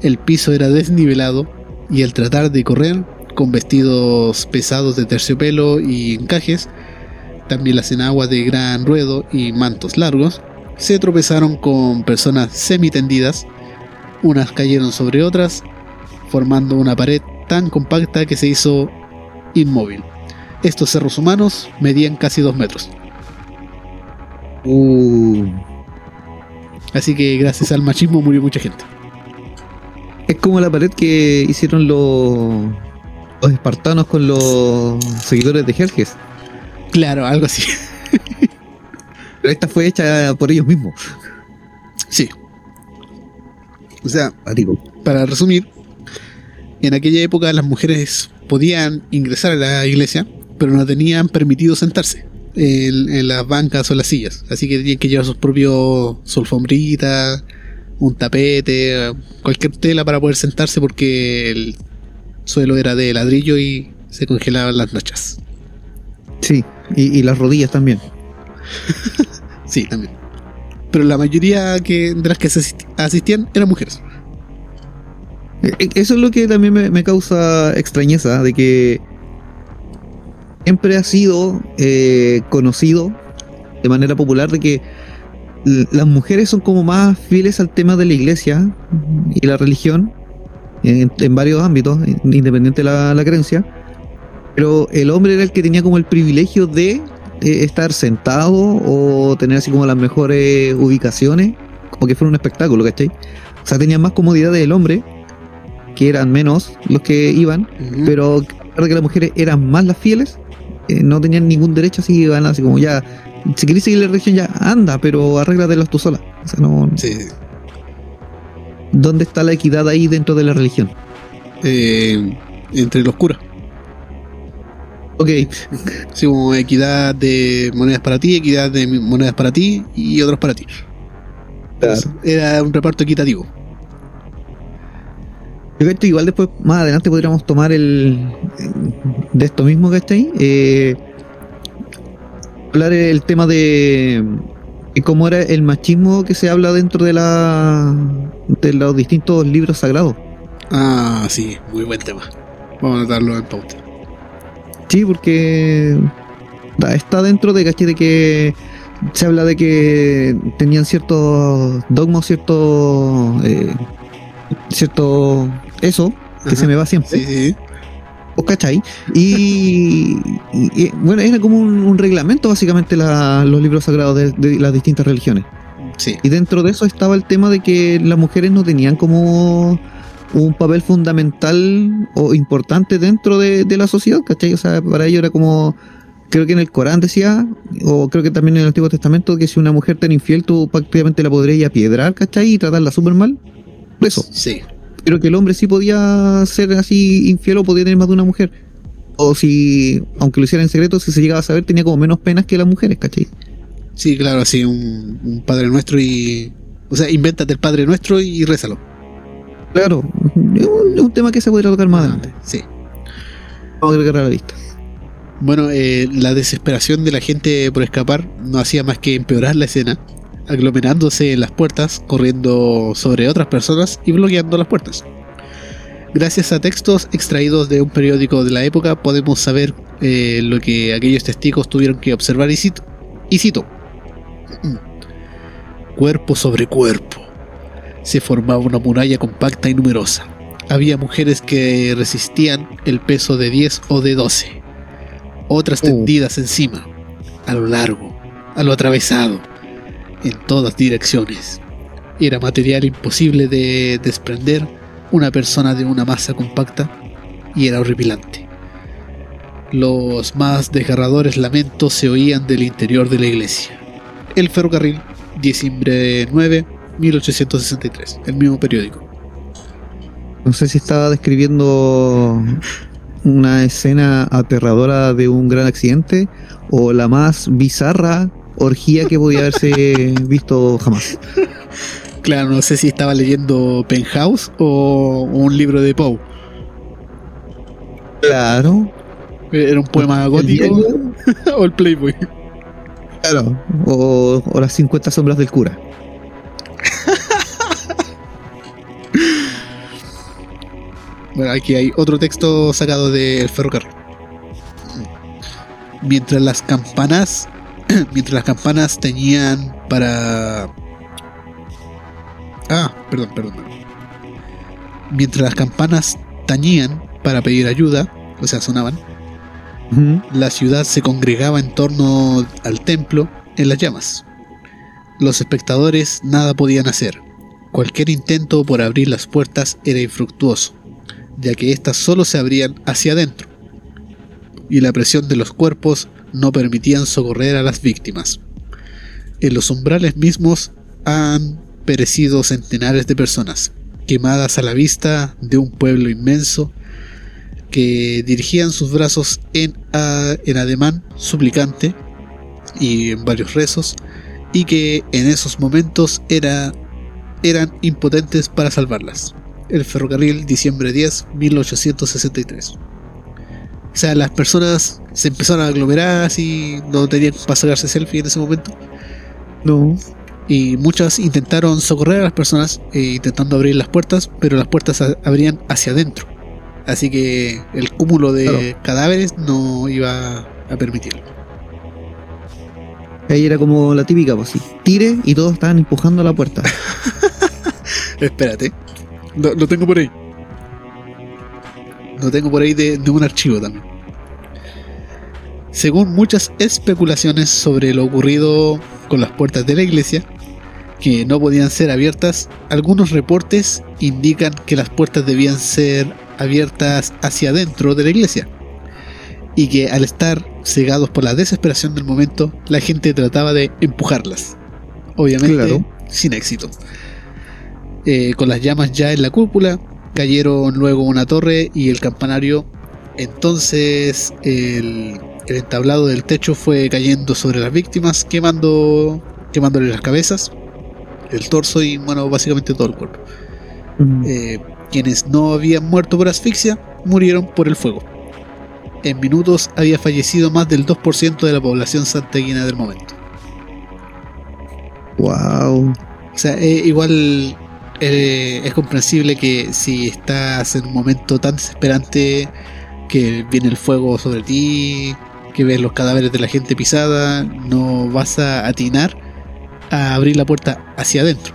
El piso era desnivelado y al tratar de correr con vestidos pesados de terciopelo y encajes, también las enaguas de gran ruedo y mantos largos, se tropezaron con personas semitendidas, unas cayeron sobre otras, formando una pared tan compacta que se hizo inmóvil. Estos cerros humanos medían casi dos metros. Uh, Así que gracias al machismo murió mucha gente. es como la pared que hicieron los, los espartanos con los seguidores de Jerjes. Claro, algo así. Pero esta fue hecha por ellos mismos. Sí. O sea, para resumir, en aquella época las mujeres podían ingresar a la iglesia, pero no tenían permitido sentarse en, en las bancas o las sillas. Así que tenían que llevar sus propios su alfombrita, un tapete, cualquier tela para poder sentarse porque el suelo era de ladrillo y se congelaban las noches. Sí, y, y las rodillas también. Sí, también. Pero la mayoría que, de las que se asistían eran mujeres. E- e- Eso es lo que también me, me causa extrañeza, de que siempre ha sido eh, conocido de manera popular de que las mujeres son como más fieles al tema de la iglesia y la religión en, varios ámbitos, independiente de la, creencia, pero el hombre era el que tenía como el privilegio de eh, estar sentado o tener así como las mejores ubicaciones, como que fuera un espectáculo, ¿cachai? O sea, tenía más comodidad del hombre que eran menos los que iban, pero de que las mujeres eran más las fieles, eh, no tenían ningún derecho así, iban así como ya, si querés seguir la religión ya anda, pero arréglatelas tú sola. O sea, no, Sí. ¿dónde está la equidad ahí dentro de la religión? Eh, entre los curas. Ok, Así como equidad de monedas para ti, equidad de monedas para ti y otros para ti. Era un reparto equitativo. Yo creo que igual después, más adelante podríamos tomar el de esto mismo que está ahí, eh, hablar el tema de, cómo era el machismo que se habla dentro de la de los distintos libros sagrados. Ah, sí, muy buen tema. Vamos a anotarlo en pauta. Sí, porque está dentro de, ¿cachai? de que se habla de que tenían ciertos dogmas, ciertos eh, cierto eso que Ajá. se me va siempre. Sí, sí. ¿Vos cachai? Y, y- y, bueno, era como un, un reglamento básicamente la- los libros sagrados de, de las distintas religiones. Sí. Y dentro de eso estaba el tema de que las mujeres no tenían como un papel fundamental o importante dentro de, de la sociedad, ¿cachai? O sea, para ello era como, creo que en el Corán decía, o creo que también en el Antiguo Testamento, que si una mujer era infiel, tú prácticamente la podrías apiedrar, ¿cachai? Y tratarla súper mal. Eso. Sí. Pero que el hombre sí podía ser así infiel o podía tener más de una mujer. O si, aunque lo hiciera en secreto, si se llegaba a saber, tenía como menos penas que las mujeres, ¿cachai? Sí, claro, así un, un Padre Nuestro y... O sea, invéntate el Padre Nuestro y rézalo. Claro, es un, es un tema que se podría tocar más adelante. Sí. Vamos a agregar a la lista. Bueno, eh, la desesperación de la gente por escapar no hacía más que empeorar la escena, aglomerándose en las puertas, corriendo sobre otras personas y bloqueando las puertas. Gracias a textos extraídos de un periódico de la época podemos saber eh, lo que aquellos testigos tuvieron que observar y cito. Y cito. Cuerpo sobre cuerpo. Se formaba una muralla compacta y numerosa. Había mujeres que resistían el peso de 10 o de 12. Otras Oh. tendidas encima, a lo largo, a lo atravesado, en todas direcciones. Era material imposible de desprender una persona de una masa compacta y era horripilante. Los más desgarradores lamentos se oían del interior de la iglesia. El ferrocarril, diciembre 9, 1863, el mismo periódico. No sé si estaba describiendo una escena aterradora de un gran accidente o la más bizarra orgía que podía haberse visto jamás. Claro, no sé si estaba leyendo Penthouse o un libro de Poe. Claro. Era un poema gótico o el Playboy. Claro. O, o las 50 sombras del cura. Bueno, aquí hay otro texto sacado del ferrocarril. Mientras las campanas, mientras las campanas tenían para... Ah, perdón, perdón. Mientras las campanas tañían para pedir ayuda, o sea, sonaban, la ciudad se congregaba en torno al templo en las llamas. Los espectadores nada podían hacer. Cualquier intento por abrir las puertas era infructuoso, ya que éstas solo se abrían hacia adentro, y la presión de los cuerpos no permitían socorrer a las víctimas. En los umbrales mismos han perecido centenares de personas, quemadas a la vista de un pueblo inmenso que dirigían sus brazos en, en ademán suplicante y en varios rezos, y que en esos momentos era, eran impotentes para salvarlas. El ferrocarril, diciembre 10, 1863. O sea, las personas se empezaron a aglomerar así, no tenían para sacarse selfie en ese momento. No. Y muchas intentaron socorrer a las personas eh, intentando abrir las puertas, pero las puertas abrían hacia adentro. Así que el cúmulo de Claro. cadáveres no iba a permitirlo. Ahí era como la típica, pues sí. Tire y todos estaban empujando la puerta. Espérate. Lo, lo tengo por ahí. Lo tengo por ahí de, de un archivo también. Según muchas especulaciones sobre lo ocurrido con las puertas de la iglesia, que no podían ser abiertas, algunos reportes indican que las puertas debían ser abiertas hacia adentro de la iglesia. Y que al estar cegados por la desesperación del momento, la gente trataba de empujarlas. Obviamente Claro. sin éxito. Eh, con las llamas ya en la cúpula, cayeron luego una torre y el campanario. Entonces el, el entablado del techo fue cayendo sobre las víctimas, quemando, quemándole las cabezas, el torso y bueno, básicamente todo el cuerpo. Mm. Eh, quienes no habían muerto por asfixia murieron por el fuego. En minutos había fallecido más del 2% de la población santiaguina del momento. Wow. O sea, eh, igual eh, es comprensible que si estás en un momento tan desesperante que viene el fuego sobre ti, que ves los cadáveres de la gente pisada, no vas a atinar a abrir la puerta hacia adentro.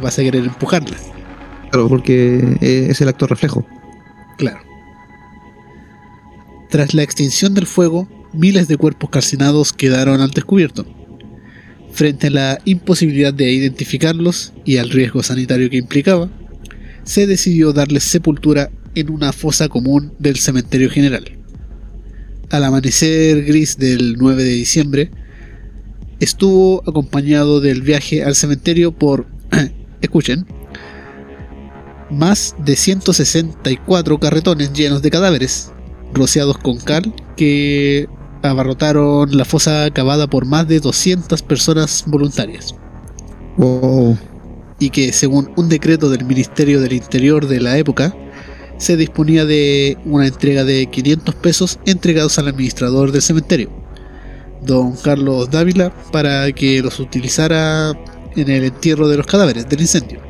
Vas a querer empujarla. Claro, porque eh, es el acto reflejo. Claro. Tras la extinción del fuego, miles de cuerpos calcinados quedaron al descubierto. Frente a la imposibilidad de identificarlos y al riesgo sanitario que implicaba, se decidió darles sepultura en una fosa común del cementerio general. Al amanecer gris del 9 de diciembre, estuvo acompañado del viaje al cementerio por, escuchen, más de 164 carretones llenos de cadáveres, rociados con cal, que abarrotaron la fosa cavada por más de 200 personas voluntarias, Wow. y que según un decreto del Ministerio del Interior de la época, se disponía de una entrega de 500 pesos entregados al administrador del cementerio, don Carlos Dávila, para que los utilizara en el entierro de los cadáveres del incendio.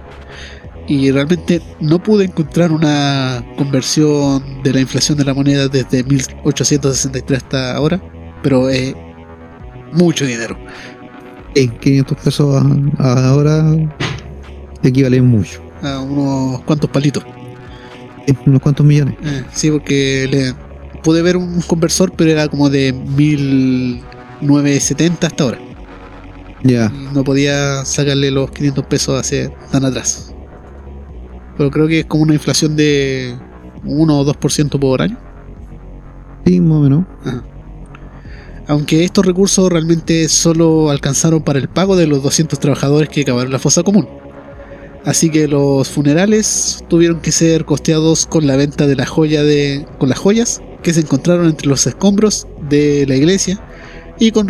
Y realmente no pude encontrar una conversión de la inflación de la moneda desde 1863 hasta ahora, pero es mucho dinero. Eh, 500 pesos ahora equivalen mucho. A unos cuantos palitos. Unos cuantos millones. Eh, sí, porque le pude ver un conversor, pero era como de 1970 hasta ahora. Ya. No podía sacarle los 500 pesos hacia tan atrás. Pero creo que es como una inflación de 1 o 2% por año. Sí, más o menos. Aunque estos recursos realmente solo alcanzaron para el pago de los 200 trabajadores que cavaron la fosa común. Así que los funerales tuvieron que ser costeados con la venta de la joya de. con las joyas que se encontraron entre los escombros de la iglesia y con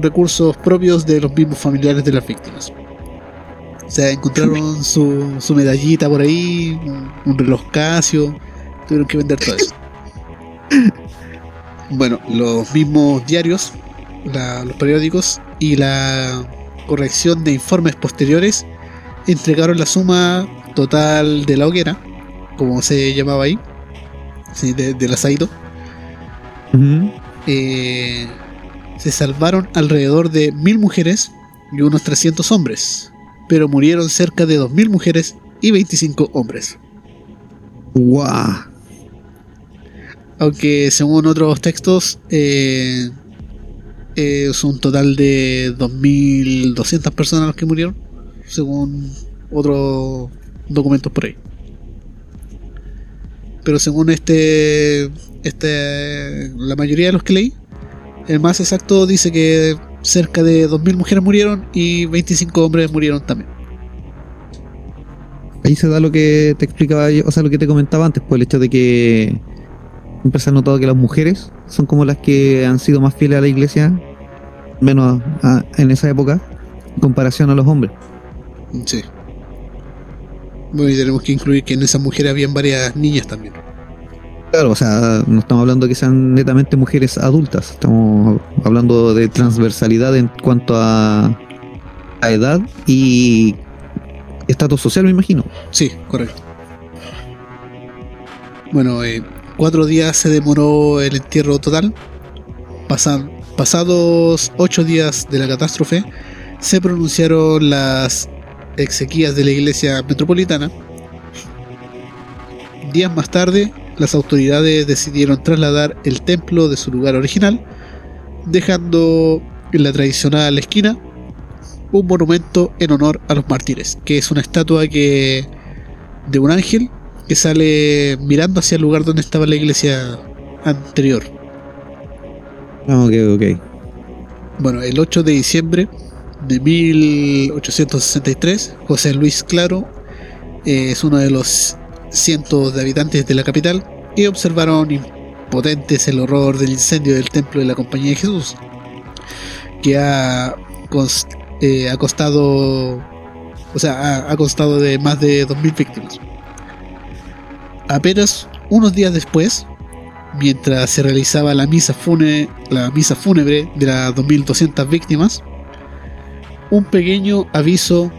recursos propios de los mismos familiares de las víctimas. O sea, encontraron su, su medallita por ahí, un, un reloj Casio, tuvieron que vender todo eso. Bueno, los mismos diarios, la- los periódicos y la corrección de informes posteriores entregaron la suma total de la hoguera, como se llamaba ahí, sí, de- del asaído. Eh, se salvaron alrededor de mil mujeres y unos 300 hombres, pero murieron cerca de 2.000 mujeres y 25 hombres. Guau. Aunque según otros textos eh, es un total de 2.200 personas los que murieron, según otros documentos por ahí. Pero según este, este, la mayoría de los que leí, el más exacto dice que cerca de 2.000 mujeres murieron y 25 hombres murieron también. Ahí se da lo que te explicaba o sea, lo que te comentaba antes, pues el hecho de que siempre se ha notado que las mujeres son como las que han sido más fieles a la iglesia, menos a- en esa época, en comparación a los hombres. Sí. Bueno, y tenemos que incluir que en esas mujeres habían varias niñas también. Claro, o sea, no estamos hablando que sean netamente mujeres adultas, estamos hablando de transversalidad en cuanto a, a edad y estatus social, me imagino. Sí, correcto. Bueno, eh, cuatro días se demoró el entierro total. Pasan, pasados ocho días de la catástrofe, se pronunciaron las exequias de la iglesia metropolitana. Días más tarde, las autoridades decidieron trasladar el templo de su lugar original, dejando en la tradicional esquina un monumento en honor a los mártires, que es una estatua que de un ángel que sale mirando hacia el lugar donde estaba la iglesia anterior. Ah, Ok, ok. Bueno, el 8 de diciembre de 1863, José Luis Claro eh, es uno de los cientos de habitantes de la capital y observaron impotentes el horror del incendio del templo de la Compañía de Jesús, que ha, eh, costado, o sea, ha, costado de más de 2.000 víctimas. Apenas unos días después, mientras se realizaba la misa, la misa fúnebre de las 2.200 víctimas, un pequeño aviso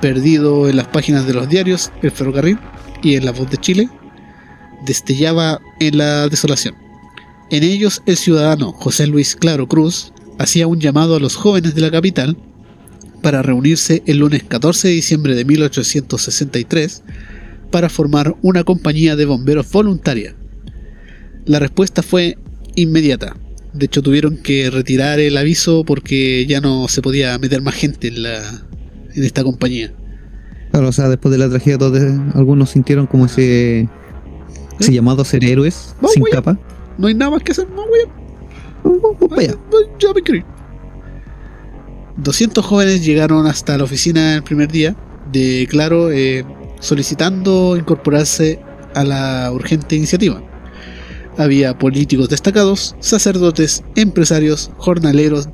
perdido en las páginas de los diarios El Ferrocarril y en La Voz de Chile destellaba en la desolación. En ellos el ciudadano José Luis Claro Cruz hacía un llamado a los jóvenes de la capital para reunirse el lunes 14 de diciembre de 1863 para formar una compañía de bomberos voluntaria. La respuesta fue inmediata. De hecho, tuvieron que retirar el aviso porque ya no se podía meter más gente en, la, en esta compañía. Claro, o sea, después de la tragedia, todos, algunos sintieron como ese, ese llamado a ser héroes sin güey. capa. No hay nada más que hacer, no, weón. Vamos para allá. Ya me ir. 200 jóvenes llegaron hasta la oficina el primer día de Claro eh, solicitando incorporarse a la urgente iniciativa. Había políticos destacados, sacerdotes, empresarios, jornaleros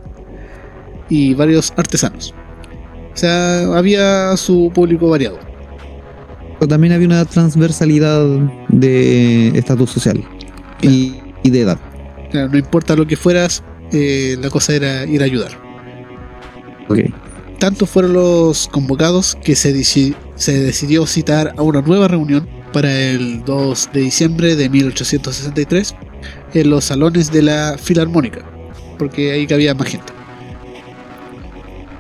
y varios artesanos. O sea, había su público variado. Pero también había una transversalidad de estatus social y, y de edad. Claro, no importa lo que fueras, eh, la cosa era ir a ayudar. Ok. Tantos fueron los convocados que se, deci- se decidió citar a una nueva reunión para el 2 de diciembre de 1863 en los salones de la Filarmónica, porque ahí cabía más gente.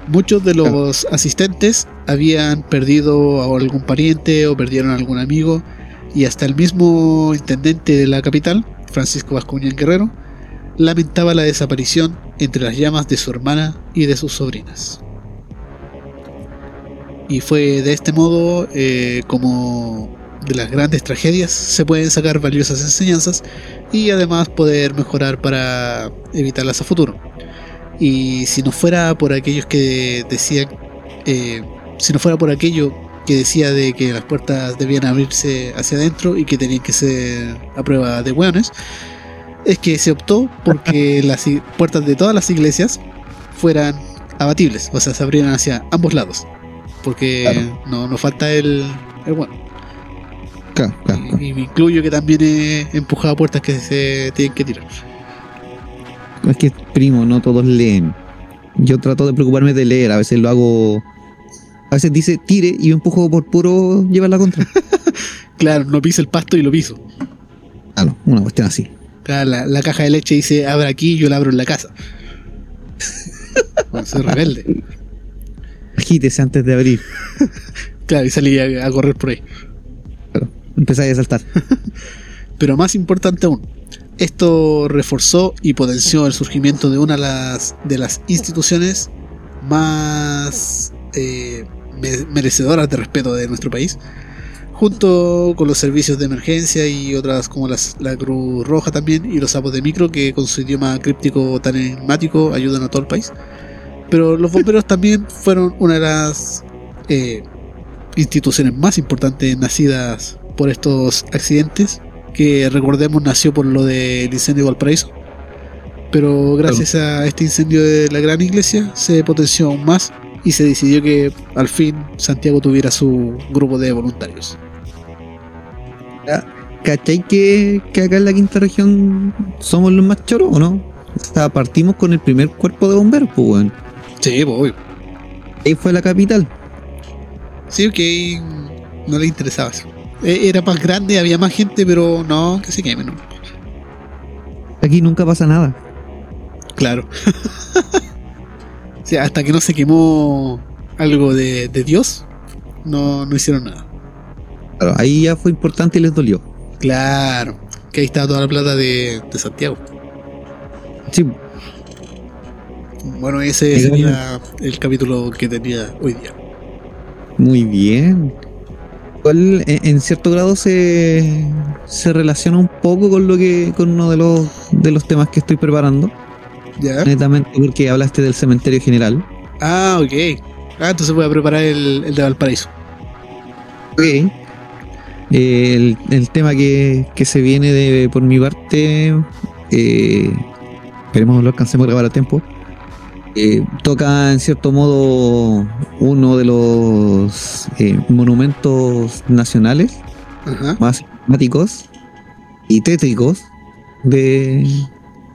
Muchos de los asistentes habían perdido a algún pariente o perdieron a algún amigo y hasta el mismo intendente de la capital, Francisco Bascuñán Guerrero, lamentaba la desaparición entre las llamas de su hermana y de sus sobrinas. Y fue de este modo eh, como de las grandes tragedias se pueden sacar valiosas enseñanzas y además poder mejorar para evitarlas a futuro. Y si no fuera por aquellos que decían, eh, si no fuera por aquello que decía de que las puertas debían abrirse hacia adentro y que tenían que ser a prueba de hueones, es que se optó porque las puertas de todas las iglesias fueran abatibles, o sea, se abrieran hacia ambos lados, porque Claro. no nos falta el, el bueno. Claro, claro, claro. Y, me incluyo que también he empujado puertas que se tienen que tirar. Es que, primo, no todos leen. Yo trato de preocuparme de leer, a veces lo hago. A veces dice tire y yo empujo por puro llevar la contra. Claro, no pise el pasto y lo piso. Ah, no, una cuestión así. Claro, la, la caja de leche dice abre aquí y yo la abro en la casa. Bueno, soy rebelde. Agítese antes de abrir. Claro, y salí a, a correr por ahí. Empezáis a saltar. Pero más importante aún, esto reforzó y potenció el surgimiento de una de las, instituciones más eh, me- merecedoras de respeto de nuestro país, junto con los servicios de emergencia y otras como la Cruz Roja también y los sapos de micro que con su idioma críptico tan enigmático ayudan a todo el país. Pero los bomberos también fueron una de las eh, instituciones más importantes nacidas por estos accidentes que recordemos nació por lo del incendio de Valparaíso. Pero gracias a este incendio de la gran iglesia se potenció aún más y se decidió que al fin Santiago tuviera su grupo de voluntarios. ¿Cachai que, que acá en la quinta región somos los más choros o no? O sea, partimos con el primer cuerpo de bomberos, pues, weón. Sí, pues, obvio. Ahí fue la capital. Sí, que no le interesaba eso. E- Era más grande, había más gente, pero no, que se queme, ¿no? Aquí nunca pasa nada. Claro. o sea, hasta que no se quemó algo de, de Dios, no, no hicieron nada. Claro, ahí ya fue importante y les dolió. Claro, que ahí está toda la plata de, de Santiago. Sí, Bueno, ese sería el capítulo que tenía hoy día. muy bien. Igual, en, en cierto grado se, se relaciona un poco con lo que con uno de los de los temas que estoy preparando. ¿Ya? Netamente porque hablaste del cementerio general. Ah, ok. Ah, entonces voy a preparar el, el de Valparaíso. Ok. El, el tema que, que se viene de por mi parte, eh, esperemos lo alcancemos a grabar a tiempo. Eh, toca en cierto modo uno de los eh, monumentos nacionales Ajá. más emblemáticos y tétricos de,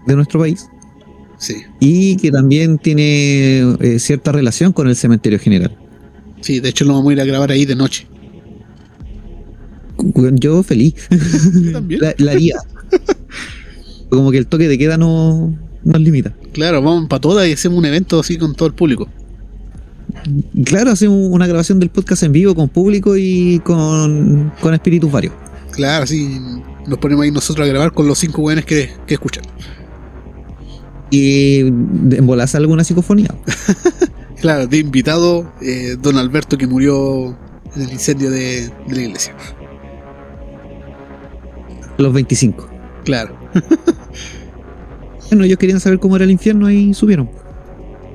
de nuestro país Sí. y que también tiene eh, cierta relación con el cementerio general. Sí, de hecho lo vamos a ir a grabar ahí de noche. Yo feliz. Yo también. la, la haría. Como que el toque de queda no nos limita. Claro, vamos para todas y hacemos un evento así con todo el público. Claro, hacemos una grabación del podcast en vivo con público y con, con espíritus varios. Claro, así nos ponemos ahí nosotros a grabar con los cinco buenos que, que escuchan. Y en bolas alguna psicofonía. Claro, de invitado, eh, don Alberto que murió en el incendio de, de la iglesia. Los 25. Claro. Bueno, ellos querían saber cómo era el infierno y subieron.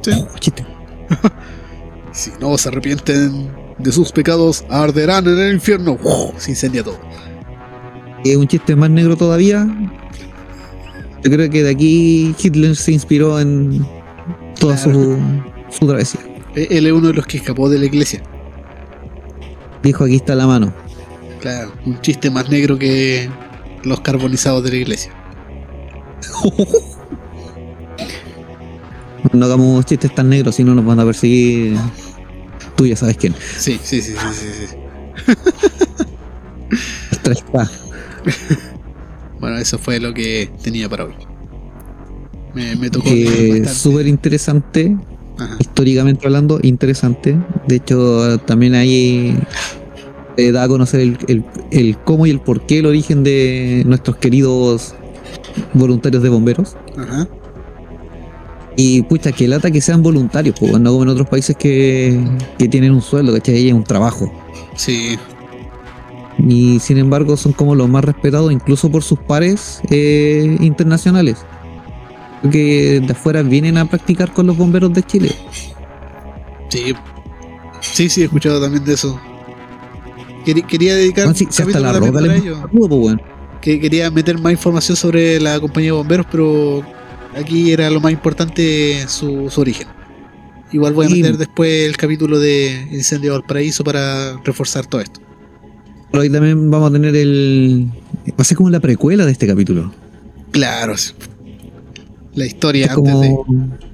Sí. Oh, chiste. Si no se arrepienten de sus pecados, arderán en el infierno. ¡Uf! Se incendia todo. Es un chiste más negro todavía. Yo creo que de aquí Hitler se inspiró en toda su, su travesía. Eh, Él es uno de los que escapó de la iglesia. Dijo, aquí está la mano. Claro, un chiste más negro que los carbonizados de la iglesia. No hagamos chistes tan negros, si no nos van a perseguir. Tú ya sabes quién. Sí, sí, sí, sí, sí. sí. Bueno, eso fue lo que tenía para hoy. Me, me tocó. Eh. Súper interesante, Ajá. históricamente hablando, interesante. De hecho, también ahí eh, da a conocer el, el- el cómo y el por qué, el origen de nuestros queridos voluntarios de bomberos. Ajá. Y pucha, que lata que sean voluntarios, pues no como en otros países que, que tienen un sueldo, ¿cachai? Es un trabajo. Sí, Y sin embargo son como los más respetados incluso por sus pares eh, internacionales. Que de afuera vienen a practicar con los bomberos de Chile. sí. Sí, sí, he escuchado también de eso. quería, quería dedicar Bueno, sí, hasta la roca para le ello. pudo, pues, weón. que quería meter más información sobre la compañía de bomberos, pero aquí era lo más importante su, su origen. Igual voy a meter después el capítulo de Incendio de Valparaíso para reforzar todo esto. Hoy también vamos a tener el. Va a ser como la precuela de este capítulo. Claro, sí. la historia Es antes como. de.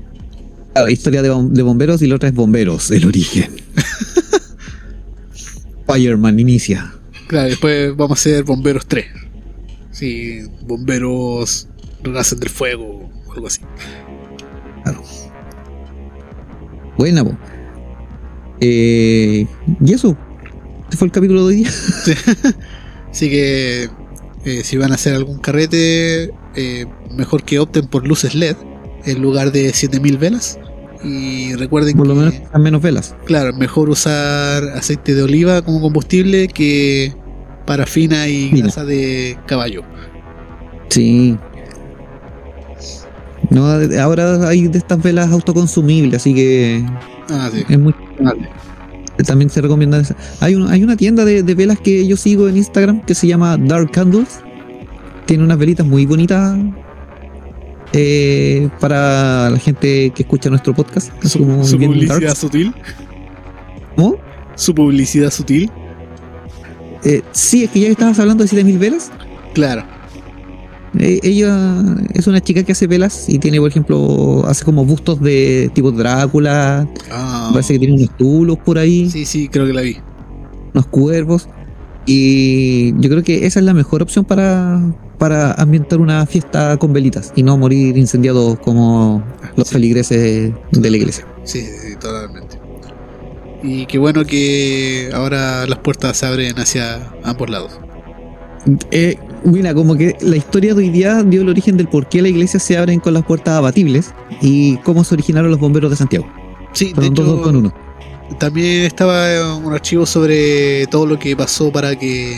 Claro, historia de, bom- de bomberos y la otra es bomberos, el origen. Fireman inicia. Claro, después vamos a hacer Bomberos 3. Sí, Bomberos Renacen del Fuego o algo así. Buena, po. Eh, y eso. Este fue el capítulo de hoy día. Así que eh, si van a hacer algún carrete, eh, mejor que opten por luces LED en lugar de 7000 velas. Y recuerden Por lo que, menos a menos velas. claro, mejor usar aceite de oliva como combustible que parafina y Mira. grasa de caballo. Sí. No, ahora hay de estas velas autoconsumibles, así que Ah, sí. es muy también se recomienda esa. Hay, un- hay una tienda de, de velas que yo sigo en Instagram que se llama Dark Candles. Tiene unas velitas muy bonitas eh, para la gente que escucha nuestro podcast. Su, como su bien publicidad darks. sutil. ¿Cómo? Su publicidad sutil. Eh, sí, es que ya estabas hablando de 7000 velas. Claro. Eh, ella es una chica que hace velas y tiene, por ejemplo, hace como bustos de tipo Drácula. Ah, Parece que tiene unos tulos por ahí. sí, sí, creo que la vi. unos cuervos. Y yo creo que esa es la mejor opción para, para ambientar una fiesta con velitas y no morir incendiados como los Sí. feligreses de la iglesia. Sí, sí, sí, totalmente. Y qué bueno que ahora las puertas se abren hacia ambos lados. Eh, mira, como que la historia de hoy día dio el origen del por qué la iglesia se abren con las puertas abatibles y cómo se originaron los bomberos de Santiago. Sí, de Fueron dos, hecho, con uno. también estaba un archivo sobre todo lo que pasó para que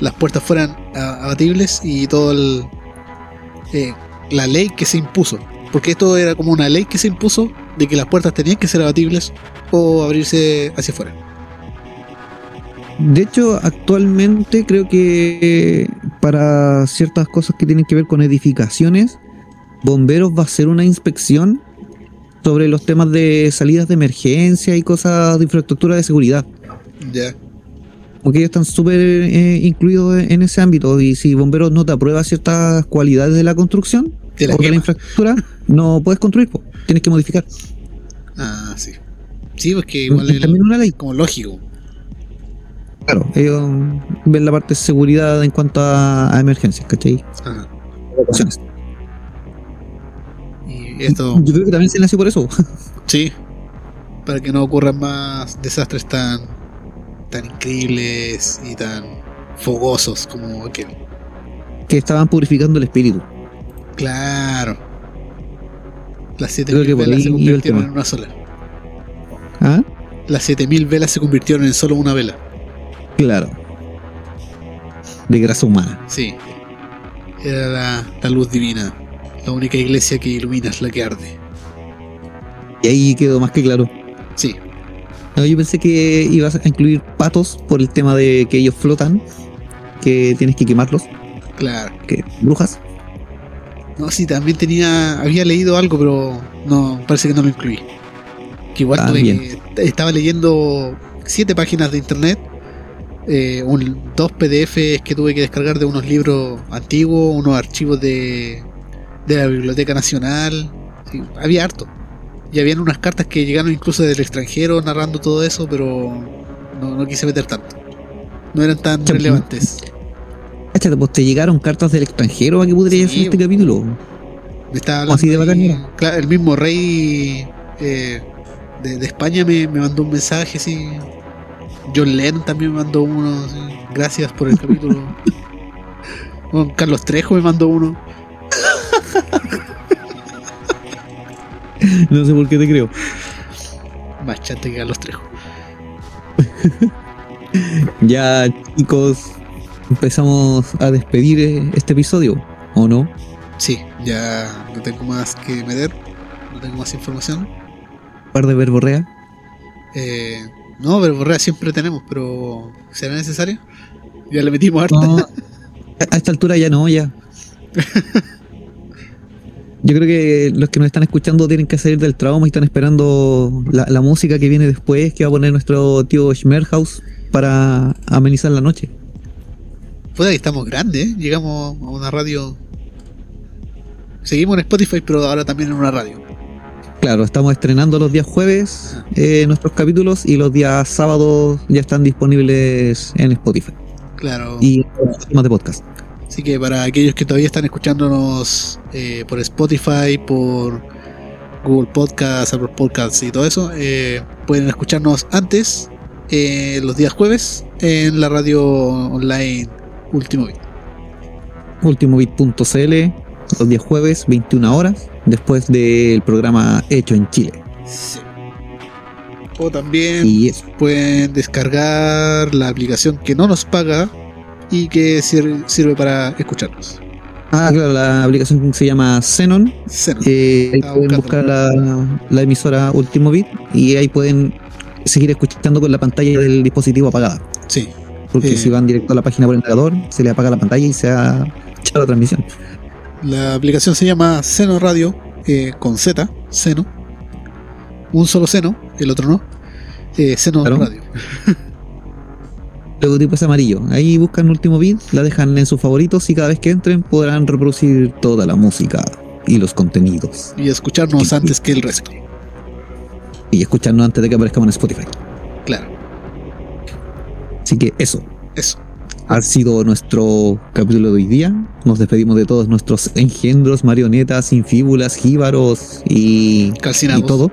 las puertas fueran a- abatibles y todo el, eh, la ley que se impuso. Porque esto era como una ley que se impuso de que las puertas tenían que ser abatibles o abrirse hacia afuera. De hecho, actualmente creo que para ciertas cosas que tienen que ver con edificaciones, Bomberos va a hacer una inspección sobre los temas de salidas de emergencia y cosas de infraestructura de seguridad. Ya. Porque ellos están súper eh, incluidos en ese ámbito y si Bomberos no te aprueba ciertas cualidades de la construcción Te la o de la infraestructura, no puedes construir, po. tienes que modificar. Ah, sí. Sí, pues que igual Es es también una ley. como lógico. Claro, ellos ven la parte de seguridad en cuanto a, a emergencias, ¿cachai? Ajá. Evacuaciones. Y esto, Yo creo que también se nació por eso. sí, para que no ocurran más desastres tan, tan increíbles y tan fogosos como aquel. que estaban purificando el espíritu. Claro. Las Creo 7000 que por velas se convirtieron en una sola. ¿Ah? Las 7000 velas se convirtieron en solo una vela. Claro. De grasa humana. Sí. Era la, la luz divina. La única iglesia que ilumina es la que arde. Y ahí quedó más que claro. Sí. No, yo pensé que ibas a incluir patos por el tema de que ellos flotan, que tienes que quemarlos, Claro. que brujas. No, sí, también tenía. Había leído algo, pero no, parece que no lo incluí. Que igual tuve Estaba leyendo siete páginas de internet, eh, un- dos PDFs que tuve que descargar de unos libros antiguos, unos archivos de, de la Biblioteca Nacional. Sí, había harto. Y habían unas cartas que llegaron incluso del extranjero narrando todo eso, pero no, no quise meter tanto. No eran tan relevantes. Cáchate, pues te llegaron cartas del extranjero a que podría Sí, hacer este bo. capítulo. Me estaba ¿Cómo así de bacán claro, el mismo rey eh, de, de España me, me mandó un mensaje así. John Lennon también me mandó uno. Gracias por el capítulo. Bueno, Carlos Trejo me mandó uno. No sé por qué te creo. Más chante que Carlos Trejo. Ya, chicos, empezamos a despedir eh, este episodio, ¿o no? Sí, ya no tengo más que meter. No tengo más información. par de verborrea. Eh, No, pero borrea siempre tenemos, pero ¿será necesario? Ya le metimos harta. No, a esta altura ya no, ya. Yo creo que los que nos están escuchando tienen que salir del trauma y están esperando la, la música que viene después, que va a poner nuestro tío Schmerhaus para amenizar la noche. Puta que estamos grandes, ¿eh? Llegamos a una radio. Seguimos en Spotify, pero ahora también en una radio. Claro, estamos estrenando los días jueves eh, nuestros capítulos y los días sábados ya están disponibles en Spotify Claro. y en de podcast. Así que para aquellos que todavía están escuchándonos eh, por Spotify, por Google Podcasts, Apple Podcasts y todo eso, eh, pueden escucharnos antes, eh, los días jueves, en la radio online Último Bit. Ultimobit.cl los días jueves, 21 horas, después del programa hecho en Chile. Sí. O también Y eso. pueden descargar la aplicación que no nos paga y que sir- sirve para escucharnos. Ah, claro, la aplicación se llama Xenon. Xenon. Eh, ahí pueden buscar la, la emisora Último Bit y ahí pueden seguir escuchando con la pantalla del dispositivo apagada. Sí. Porque Eh. si van directo a la página por el navegador, se le apaga la pantalla y se ha echado la transmisión. La aplicación se llama Seno Radio eh, con Z, Seno. Un solo seno, el otro no. Eh, Seno Claro. Radio. Logotipo es amarillo. Ahí buscan Último Bit, la dejan en sus favoritos y cada vez que entren podrán reproducir toda la música y los contenidos. Y escucharnos antes que el resto. Y escucharnos antes de que aparezcamos en Spotify. Claro, Así que eso. eso. Ha sido nuestro capítulo de hoy día. Nos despedimos de todos nuestros engendros, marionetas, infíbulas, jíbaros y, Calcinados. y todo.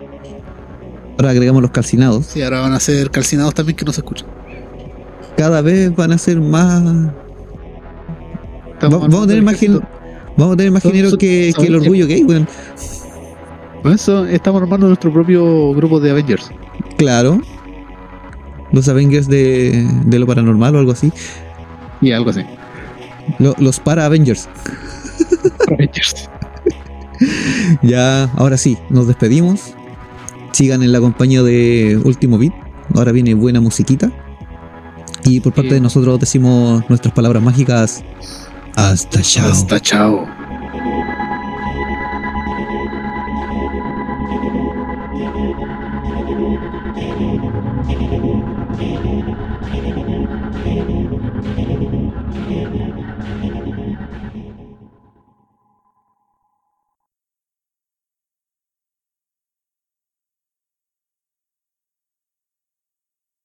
Ahora agregamos los calcinados. Sí, ahora van a ser calcinados también que no se escuchan. Cada vez van a ser más. Va- vamos a tener más gen- Vamos a tener más Son- género que, el orgullo gay, weón. Por eso estamos armando nuestro propio grupo de Avengers. Claro. Los Avengers de, de lo paranormal o algo así. Y algo así. Lo- los para Avengers. Avengers. Ya, ahora sí, nos despedimos. Sigan en la compañía de Último Beat. Ahora viene buena musiquita. Y por parte Sí. de nosotros decimos nuestras palabras mágicas. Hasta chao. Hasta chao.